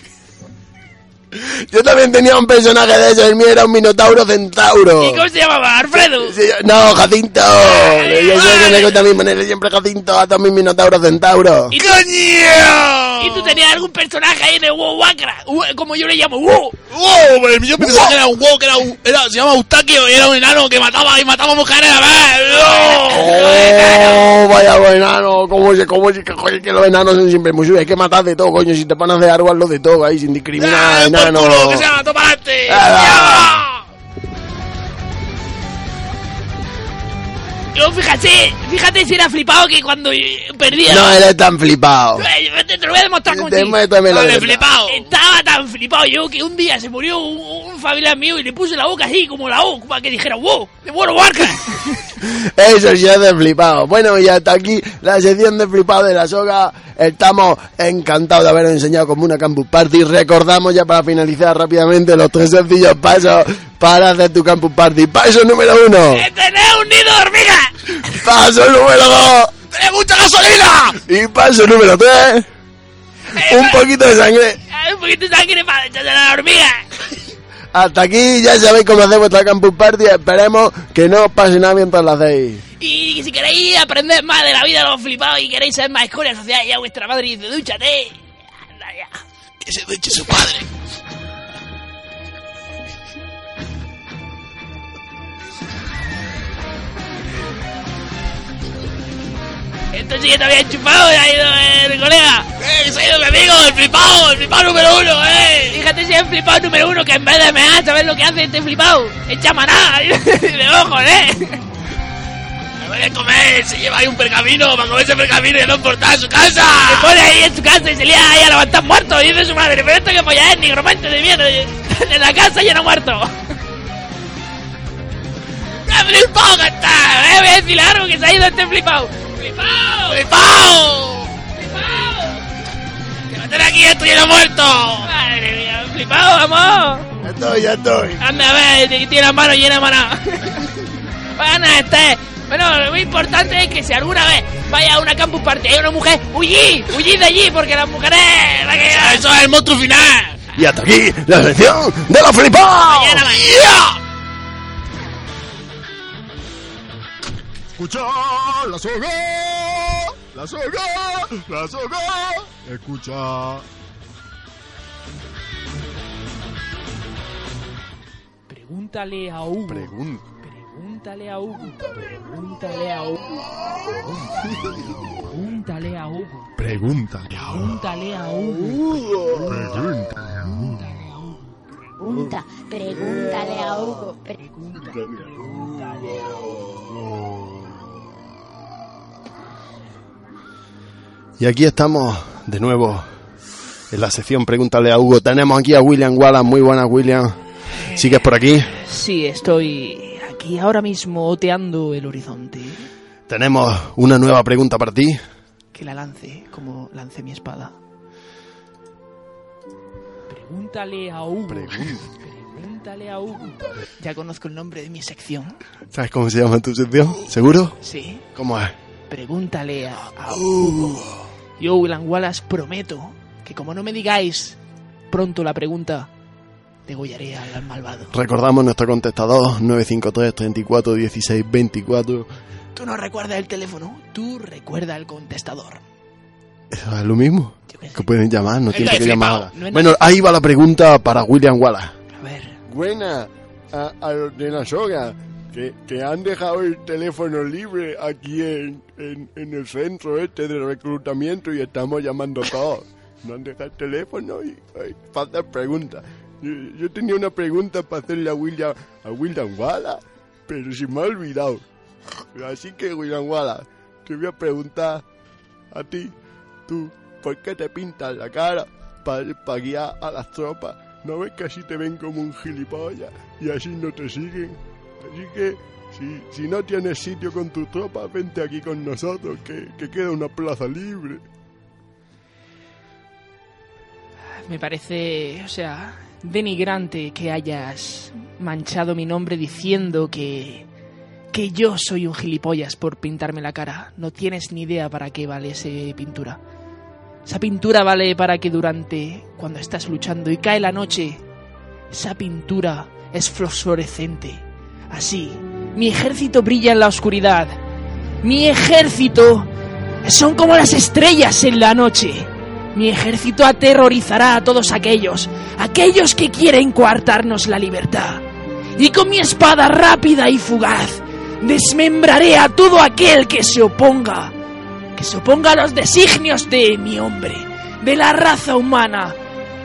Yo también tenía un personaje de eso, el mío era un minotauro centauro. ¿Y cómo se llamaba? Alfredo. Sí, no, Jacinto. Yo sé que le gusta a mí ponerle siempre Jacinto a todos mis minotauros centauros. ¿Y tú, ¡Coño! ¿Y tú tenías algún personaje ahí en el World of Warcraft? Uh, Como yo le llamo, WoW. ¡Wow! Pues yo pensaba que era un wow, que era un. Era, se llama Eustaquio y era un enano que mataba y mataba mujeres a ver. Oh, vaya los enanos, cómo se, cómo se, coño, que los enanos son siempre muy suyos, hay que matar de todo, coño, si te pones de árbol lo de todo ahí, sin discriminar, ¡Ah, por culo, que se llama, toma adelante! Yo, fíjate, fíjate si era flipado que cuando eh, perdía... No eres tan flipado. Eh, Te, te lo voy a demostrar Vale, verdad. flipado. Estaba tan flipado yo que un día se murió un, un familiar mío y le puse la boca así, como la O, para que dijera, wow, de Warcraft. Eso sí es de flipado. Bueno, y hasta aquí la sección de flipado de la soga. Estamos encantados de haber enseñado como una Campus Party. Recordamos ya para finalizar rápidamente los tres sencillos pasos para hacer tu Campus Party. Paso número uno. ¡Que tenés un nido de hormigas! Paso número dos. ¡Tiene mucha gasolina! Y paso número tres. Un poquito de sangre. Hay un poquito de sangre para echarle a la hormiga. Hasta aquí ya sabéis cómo hacer vuestra Campus Party. Esperemos que no os pase nada mientras lo hacéis. Y si queréis aprender más de la vida de los flipados y queréis saber más escuela social, ya vuestra madre dice, dúchate. Anda ya. Que se duche su padre. Que está bien chupado, se ha ido el colega. ¡Eh, se ha ido mi amigo, el flipado, el flipado número uno, eh! Fíjate si es el flipado número uno que en vez de mear, ¿sabes lo que hace este flipado? Echa maná de ojos, ¿eh? Me voy a comer, se lleva ahí un pergamino para comer ese pergamino y no importa a su casa. Se pone ahí en su casa y se lía ahí a levantar muertos y dice su madre, pero esto que polla es nigromante de mierda en la casa lleno muerto. ¡Qué flipado que está! ¿eh? Voy a decirle algo que se ha ido este flipado. ¡Flipado! ¡Flipado! ¡Flipado! ¡Que no tener aquí esto lleno muerto! Madre mía, flipado, vamos. Ya estoy, ya estoy. Anda a ver, tiene las manos llenas de maná. Bueno, este. Bueno, lo muy importante es que si alguna vez vaya a una campus party y hay una mujer, huyid, huyid de allí, porque las mujeres. la que- ¡Eso es el monstruo final! Y hasta aquí la sección de los flipados. Mañana, mañana. ¡Ya! Escucha la soga, la soga, la soga. Escucha. Pregúntale a Hugo. Pregunta. Pregúntale a Hugo. Pregúntale a Hugo. Pregúntale a Hugo. Pregúntale a Pregúntale a Hugo. Pregúntale a Pregunta, pregúntale a Hugo. Pre- Y aquí estamos de nuevo en la sección Pregúntale a Hugo. Tenemos aquí a William Wallace. Muy buenas, William. ¿Sigues por aquí? Sí, estoy aquí ahora mismo oteando el horizonte. Tenemos una nueva pregunta para ti. Que la lance como lancé mi espada. Pregúntale a Hugo. Pregúntale a Hugo. Ya conozco el nombre de mi sección. ¿Sabes cómo se llama tu sección? ¿Seguro? Sí. ¿Cómo es? Pregúntale a, a Hugo. Yo, William Wallace, prometo que como no me digáis pronto la pregunta, degollaré al, al malvado. Recordamos nuestro contestador 953 34 16 24. Tú no recuerdas el teléfono, tú recuerda el contestador. ¿Eso es lo mismo? Que pueden llamar, no tienen que llamar no Bueno, ahí va la pregunta para William Wallace. A ver. Buena a, a los de la soga que, han dejado el teléfono libre aquí en, en, el centro este de reclutamiento y estamos llamando todos. No han dejado el teléfono y ay, para hacer preguntas. Yo, tenía una pregunta para hacerle a William, a William Wallace, pero se me ha olvidado. Así que William Wallace, te voy a preguntar a ti, tú, ¿por qué te pintas la cara para guiar a las tropas? ¿No ves que así te ven como un gilipollas y así no te siguen? Así que, si, si no tienes sitio con tu tropa, vente aquí con nosotros, que, que queda una plaza libre. Me parece, o sea, denigrante que hayas manchado mi nombre diciendo que que yo soy un gilipollas por pintarme la cara. No tienes ni idea para qué vale esa pintura. Esa pintura vale para que durante cuando estás luchando y cae la noche, esa pintura es fosforescente. Así, mi ejército brilla en la oscuridad. Mi ejército son como las estrellas en la noche. Mi ejército aterrorizará a todos aquellos, aquellos que quieren coartarnos la libertad. Y con mi espada rápida y fugaz, desmembraré a todo aquel que se oponga, que se oponga a los designios de mi hombre, de la raza humana,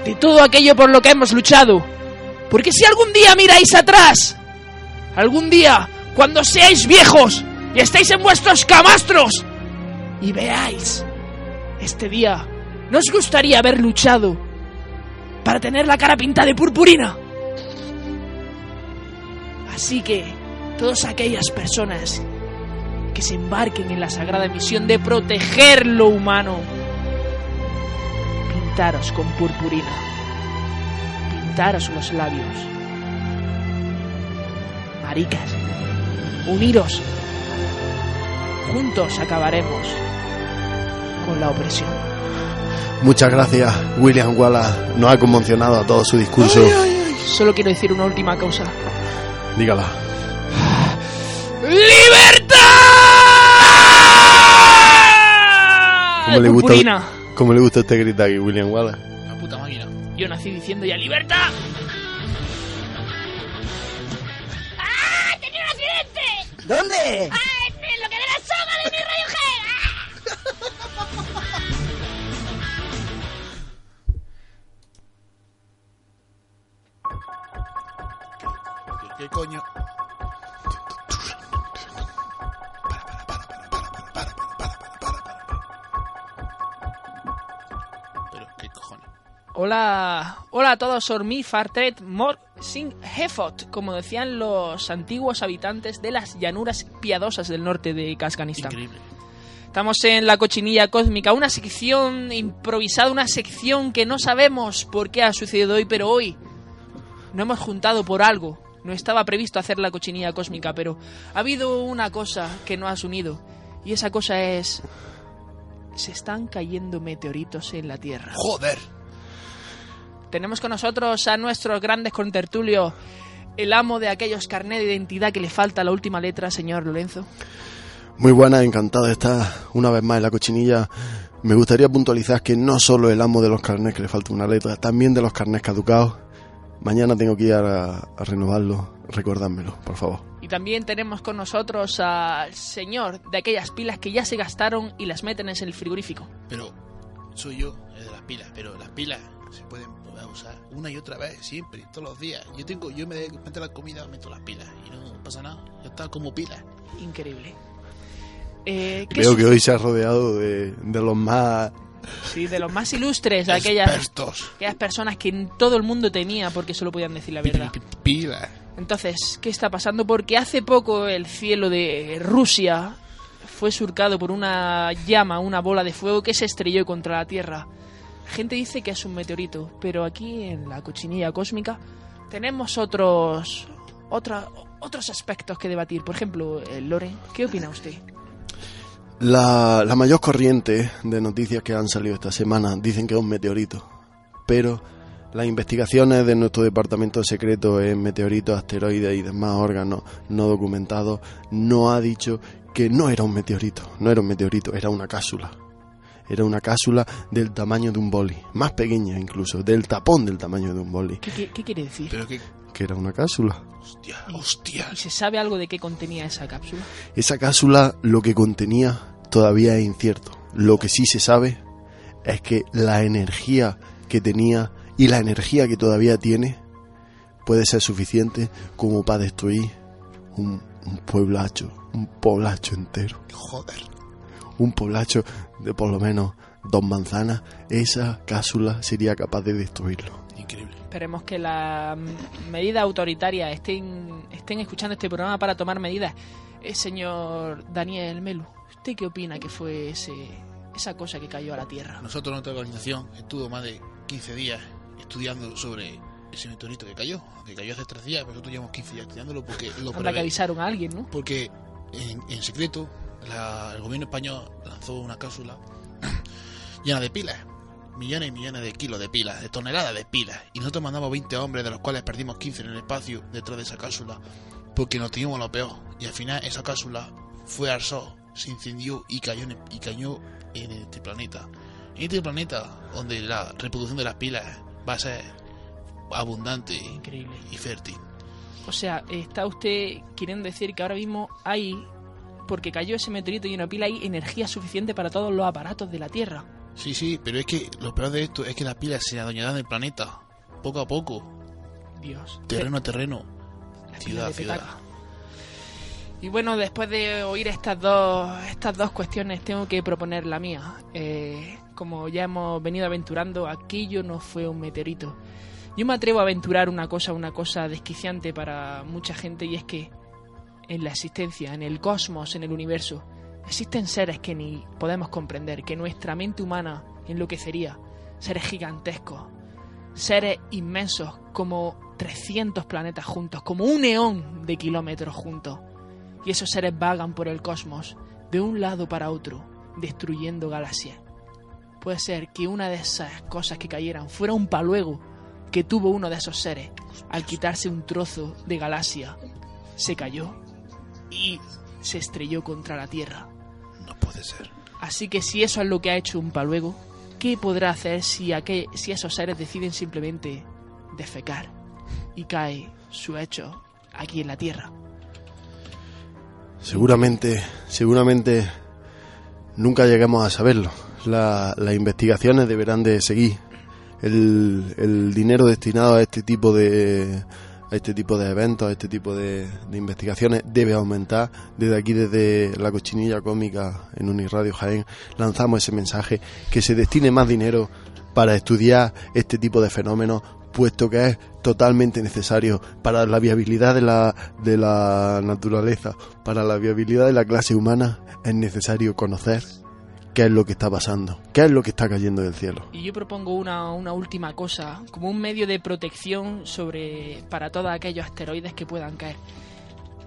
de todo aquello por lo que hemos luchado. Porque si algún día miráis atrás, algún día, cuando seáis viejos y estéis en vuestros camastros, y veáis este día, ¿no os gustaría haber luchado para tener la cara pintada de purpurina? Así que, todas aquellas personas que se embarquen en la sagrada misión de proteger lo humano, pintaros con purpurina, pintaros los labios. Maricas, uniros, juntos acabaremos con la opresión. Muchas gracias, William Wallace. Nos ha conmocionado a todo su discurso. Solo quiero decir una última cosa. Dígala. ¡Libertad! ¿Cómo le, gusta. ¿Cómo le gusta este grito aquí, William Wallace? La puta máquina. Yo nací diciendo ya libertad. ¿Dónde? ¡Ah, en lo que de la soga de mi rayo G! ¿Qué coño? Hola, hola a todos, Ormi, Fartret, Mor, sin Hefot, como decían los antiguos habitantes de las llanuras piadosas del norte de Afganistán. Increíble. Estamos en la cochinilla cósmica, una sección improvisada, una sección que no sabemos por qué ha sucedido hoy, pero hoy nos hemos juntado por algo. No estaba previsto hacer la cochinilla cósmica, pero ha habido una cosa que nos ha unido. Y esa cosa es... Se están cayendo meteoritos en la Tierra. ¡Joder! Tenemos con nosotros a nuestros grandes contertulios, el amo de aquellos carnet de identidad que le falta la última letra, señor Lorenzo. Muy buena, encantado de estar una vez más en la cochinilla. Me gustaría puntualizar que no solo el amo de los carnés que le falta una letra, también de los carnés caducados. Mañana tengo que ir a, a renovarlo, recordádmelo, por favor. Y también tenemos con nosotros al señor de aquellas pilas que ya se gastaron y las meten en el frigorífico. Pero soy yo, el de las pilas. Pero las pilas se pueden una y otra vez, siempre, todos los días. Yo tengo, yo me meto la comida, meto las pilas y no pasa nada. Ya está como pilas. Increíble. Eh, ¿qué Veo su- que hoy se ha rodeado de, de los más... Sí, de los más ilustres, de aquellas, Expertos. aquellas personas que todo el mundo tenía porque solo podían decir la verdad. Pilas. Entonces, ¿qué está pasando? Porque hace poco el cielo de Rusia fue surcado por una llama, una bola de fuego que se estrelló contra la Tierra. Gente dice que es un meteorito, pero aquí en la cochinilla cósmica tenemos otros otra- otros aspectos que debatir. Por ejemplo, eh, Lore, ¿qué opina usted? La, la mayor corriente de noticias que han salido esta semana dicen que es un meteorito, pero las investigaciones de nuestro departamento secreto en meteoritos, asteroides y demás órganos no documentados no ha dicho que no era un meteorito, no era un meteorito, era una cápsula. Era una cápsula del tamaño de un boli, más pequeña incluso, del tapón del tamaño de un boli, ¿Qué, qué- qué quiere decir? Pero que. que era una cápsula. Hostia, hostia. ¿Y se sabe algo de qué contenía esa cápsula? Esa cápsula lo que contenía todavía es incierto. Lo que sí se sabe es que la energía que tenía y la energía que todavía tiene puede ser suficiente como para destruir un, un pueblacho, un poblacho entero. Joder. Un poblacho de por lo menos dos manzanas. Esa cápsula sería capaz de destruirlo. Increíble. Esperemos que las medidas autoritarias estén, estén escuchando este programa para tomar medidas. Eh, señor Daniel Melu, ¿usted qué opina que fue ese, esa cosa que cayó a la Tierra? Nosotros, nuestra organización, estuvo más de 15 días estudiando sobre ese meteorito que cayó. Que cayó hace 3 días, pero nosotros llevamos 15 días estudiándolo porque lo Anda que avisaron a alguien, ¿no? Porque en, en secreto la- el gobierno español lanzó una cápsula llena de pilas. Millones y millones de kilos de pilas, de toneladas de pilas. Y nosotros mandamos 20 hombres, de los cuales perdimos 15 en el espacio detrás de esa cápsula. Porque nos teníamos lo peor. Y al final esa cápsula fue al sol, se incendió y cayó en, y cayó en este planeta. En este planeta donde la reproducción de las pilas va a ser abundante Increíble. y fértil. O sea, está usted queriendo decir que ahora mismo hay, porque cayó ese meteorito y una pila, hay energía suficiente para todos los aparatos de la Tierra. Sí, sí, pero es que lo peor de esto es que las pilas se adueñarán del planeta, poco a poco, Dios. terreno a terreno, La ciudad a ciudad. Y bueno, después de oír estas dos, estas dos cuestiones, tengo que proponer la mía. Eh, como ya hemos venido aventurando, aquello no fue un meteorito. Yo me atrevo a aventurar una cosa, una cosa desquiciante para mucha gente, y es que en la existencia, en el cosmos, en el universo, existen seres que ni podemos comprender, que nuestra mente humana enloquecería. Seres gigantescos, seres inmensos, como 300 planetas juntos, como un eón de kilómetros juntos. Y esos seres vagan por el cosmos, de un lado para otro, destruyendo galaxias. Puede ser que una de esas cosas que cayeran fuera un paluego que tuvo uno de esos seres. Al quitarse un trozo de galaxia, se cayó y se estrelló contra la Tierra. No puede ser. Así que si eso es lo que ha hecho un paluego, ¿qué podrá hacer si, aquel, si esos seres deciden simplemente defecar y cae su hecho aquí en la Tierra? Seguramente, seguramente nunca lleguemos a saberlo. La- las investigaciones deberán de seguir. El, el dinero destinado a este tipo de, a este tipo de eventos, a este tipo de, investigaciones, debe aumentar. Desde aquí, desde la cochinilla cómica en Uniradio Jaén, lanzamos ese mensaje, que se destine más dinero para estudiar este tipo de fenómenos, puesto que es totalmente necesario para la viabilidad de la, de la naturaleza, para la viabilidad de la clase humana, es necesario conocer qué es lo que está pasando, qué es lo que está cayendo del cielo. Y yo propongo una, una última cosa, como un medio de protección sobre para todos aquellos asteroides que puedan caer.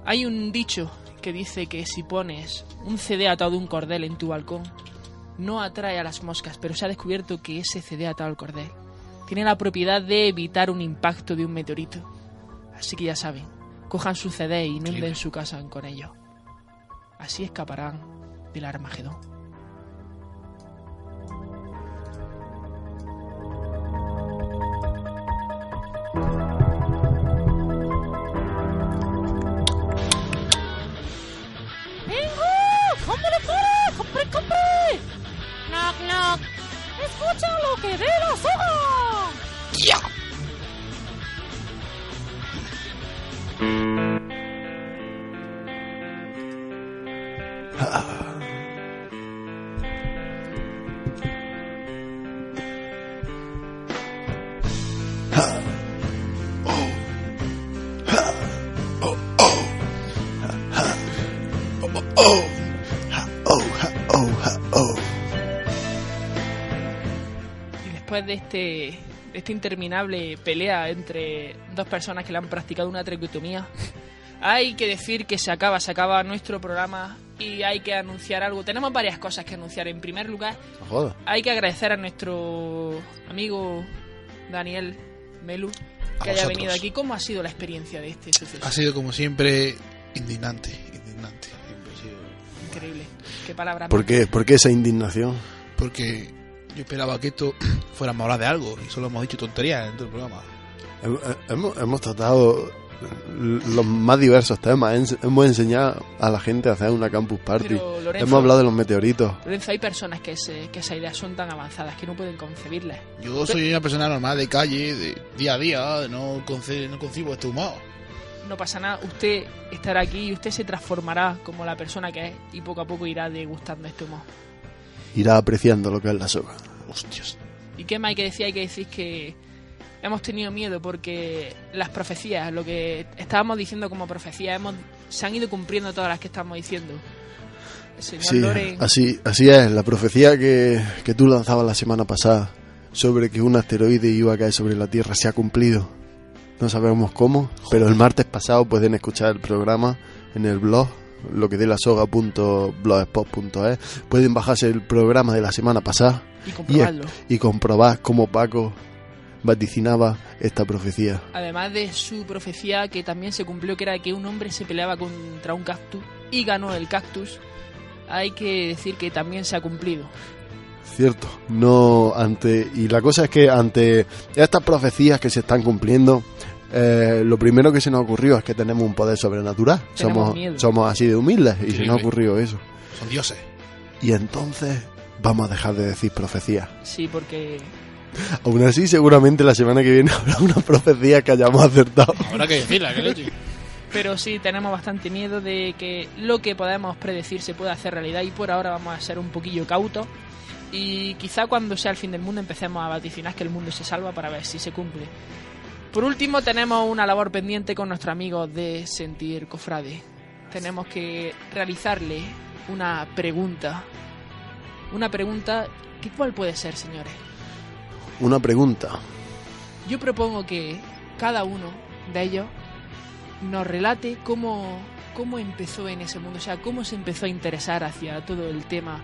Hay un dicho que dice que si pones un CD atado a un cordel en tu balcón, no atrae a las moscas, pero se ha descubierto que ese CD atado al cordel tiene la propiedad de evitar un impacto de un meteorito. Así que ya saben, cojan su CD e inunden su casa con ello. Así escaparán del Armagedón. ¡Escucha lo que dé la soga! De este, de esta interminable pelea entre dos personas que le han practicado una traqueotomía, hay que decir que se acaba, se acaba nuestro programa y hay que anunciar algo. Tenemos varias cosas que anunciar. En primer lugar, No hay que agradecer a nuestro amigo Daniel Melu que haya venido aquí. ¿Cómo ha sido la experiencia de este suceso? Ha sido como siempre indignante, indignante. Increíble. Qué palabra. ¿Por qué? ¿Por qué esa indignación? Porque yo esperaba que esto fuera a hablar de algo y solo hemos dicho tonterías en todo el programa. Hem- Hemos, hemos tratado los más diversos temas. Hemos enseñado a la gente a hacer una campus party. Pero, Lorenzo- hemos hablado de los meteoritos. Lorenzo, hay personas que, se, que esas ideas son tan avanzadas que no pueden concebirlas. Yo soy una persona normal de calle, de día a día, no, conce- no concibo este humor. No pasa nada, usted estará aquí y usted se transformará como la persona que es y poco a poco irá degustando este humor. Irá apreciando lo que es la soga. Hostias. ¿Y qué más hay que decir? Hay que decir que hemos tenido miedo porque las profecías, lo que estábamos diciendo como profecías, hemos, se han ido cumpliendo todas las que estamos diciendo. Señor Sí, Loren, así, así es. La profecía que, que tú lanzabas la semana pasada sobre que un asteroide iba a caer sobre la Tierra se ha cumplido. No sabemos cómo, pero el martes pasado pueden escuchar el programa en el blog lo que de la soga.blogspot.es pueden bajarse el programa de la semana pasada Y comprobarlo. y, comprobar cómo Paco vaticinaba esta profecía. además de su profecía que también se cumplió, que era que un hombre se peleaba contra un cactus y ganó el cactus, hay que decir que también se ha cumplido. Cierto, no ante y la cosa es que ante estas profecías que se están cumpliendo, eh, lo primero que se nos ocurrió es que tenemos un poder sobrenatural. Somos somos así de humildes y se nos ha ocurrido eso. Son dioses. Y entonces vamos a dejar de decir profecías. Sí, porque Aún así, seguramente la semana que viene habrá una profecía que hayamos acertado. Habrá que decirla, que leche. Pero sí, tenemos bastante miedo de que lo que podemos predecir se pueda hacer realidad y por ahora vamos a ser un poquillo cautos. Y quizá cuando sea el fin del mundo empecemos a vaticinar que el mundo se salva para ver si se cumple. Por último, tenemos una labor pendiente con nuestro amigo de Sentir Cofrade. Tenemos que realizarle una pregunta. Una pregunta que cuál puede ser, señores. Una pregunta. Yo propongo que cada uno de ellos nos relate cómo, cómo empezó en ese mundo, o sea, cómo se empezó a interesar hacia todo el tema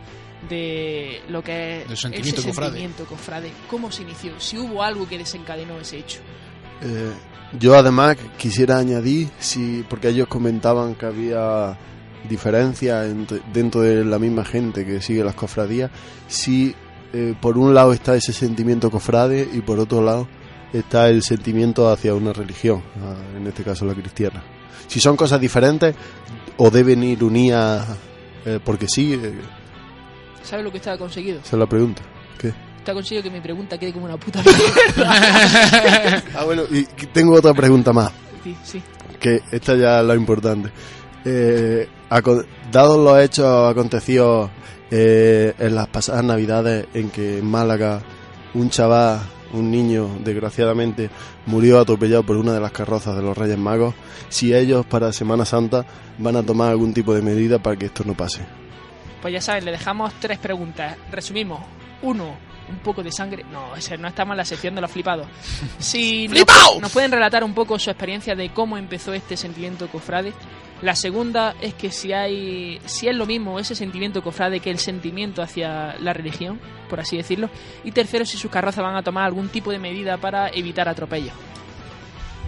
de lo que es sentimiento ese cofrade. sentimiento cofrade, cómo se inició, si hubo algo que desencadenó ese hecho. Eh, yo además quisiera añadir, si, porque ellos comentaban que había diferencias dentro de la misma gente que sigue las cofradías, si eh, por un lado está ese sentimiento cofrade y por otro lado está el sentimiento hacia una religión, en este caso la cristiana. Si son cosas diferentes o deben ir unidas, eh, porque sí, ¿Sabes lo que está conseguido? esa es la pregunta. ¿Qué? Está conseguido que mi pregunta quede como una puta mierda. Ah, bueno, y tengo otra pregunta más. Sí, sí. que esta ya es lo importante. Eh, dados los hechos acontecidos eh, en las pasadas navidades en que en Málaga un chaval, un niño, desgraciadamente, murió atropellado por una de las carrozas de los Reyes Magos, si ellos para Semana Santa van a tomar algún tipo de medida para que esto no pase. Pues ya saben, le dejamos tres preguntas. Resumimos. Uno, un poco de sangre. No, ese no estamos en la sección de los flipados. Si nos, ¡Flipaos! nos pueden relatar un poco su experiencia de cómo empezó este sentimiento cofrade. La segunda es que si hay si es lo mismo ese sentimiento cofrade que el sentimiento hacia la religión, por así decirlo. Y tercero, si sus carrozas van a tomar algún tipo de medida para evitar atropellos.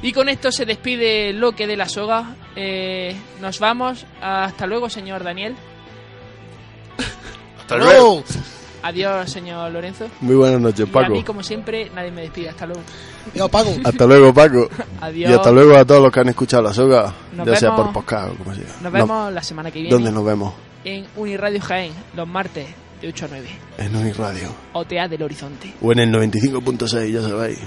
Y con esto se despide Loque de la soga. Eh, nos vamos. Hasta luego, señor Daniel. Hasta luego. Adiós, señor Lorenzo. Muy buenas noches, Y a Paco. mí, como siempre, nadie me despide. Hasta luego. Yo, Paco. Hasta luego, Paco. Adiós. Y hasta luego a todos los que han escuchado la soga, Nos ya sea vemos- por podcast o como sea. Nos No, vemos la semana que viene. ¿Dónde nos vemos? En Uniradio Jaén, los martes de 8 a 9. En Uniradio. OTA del Horizonte. O en el 95.6, ya sabéis.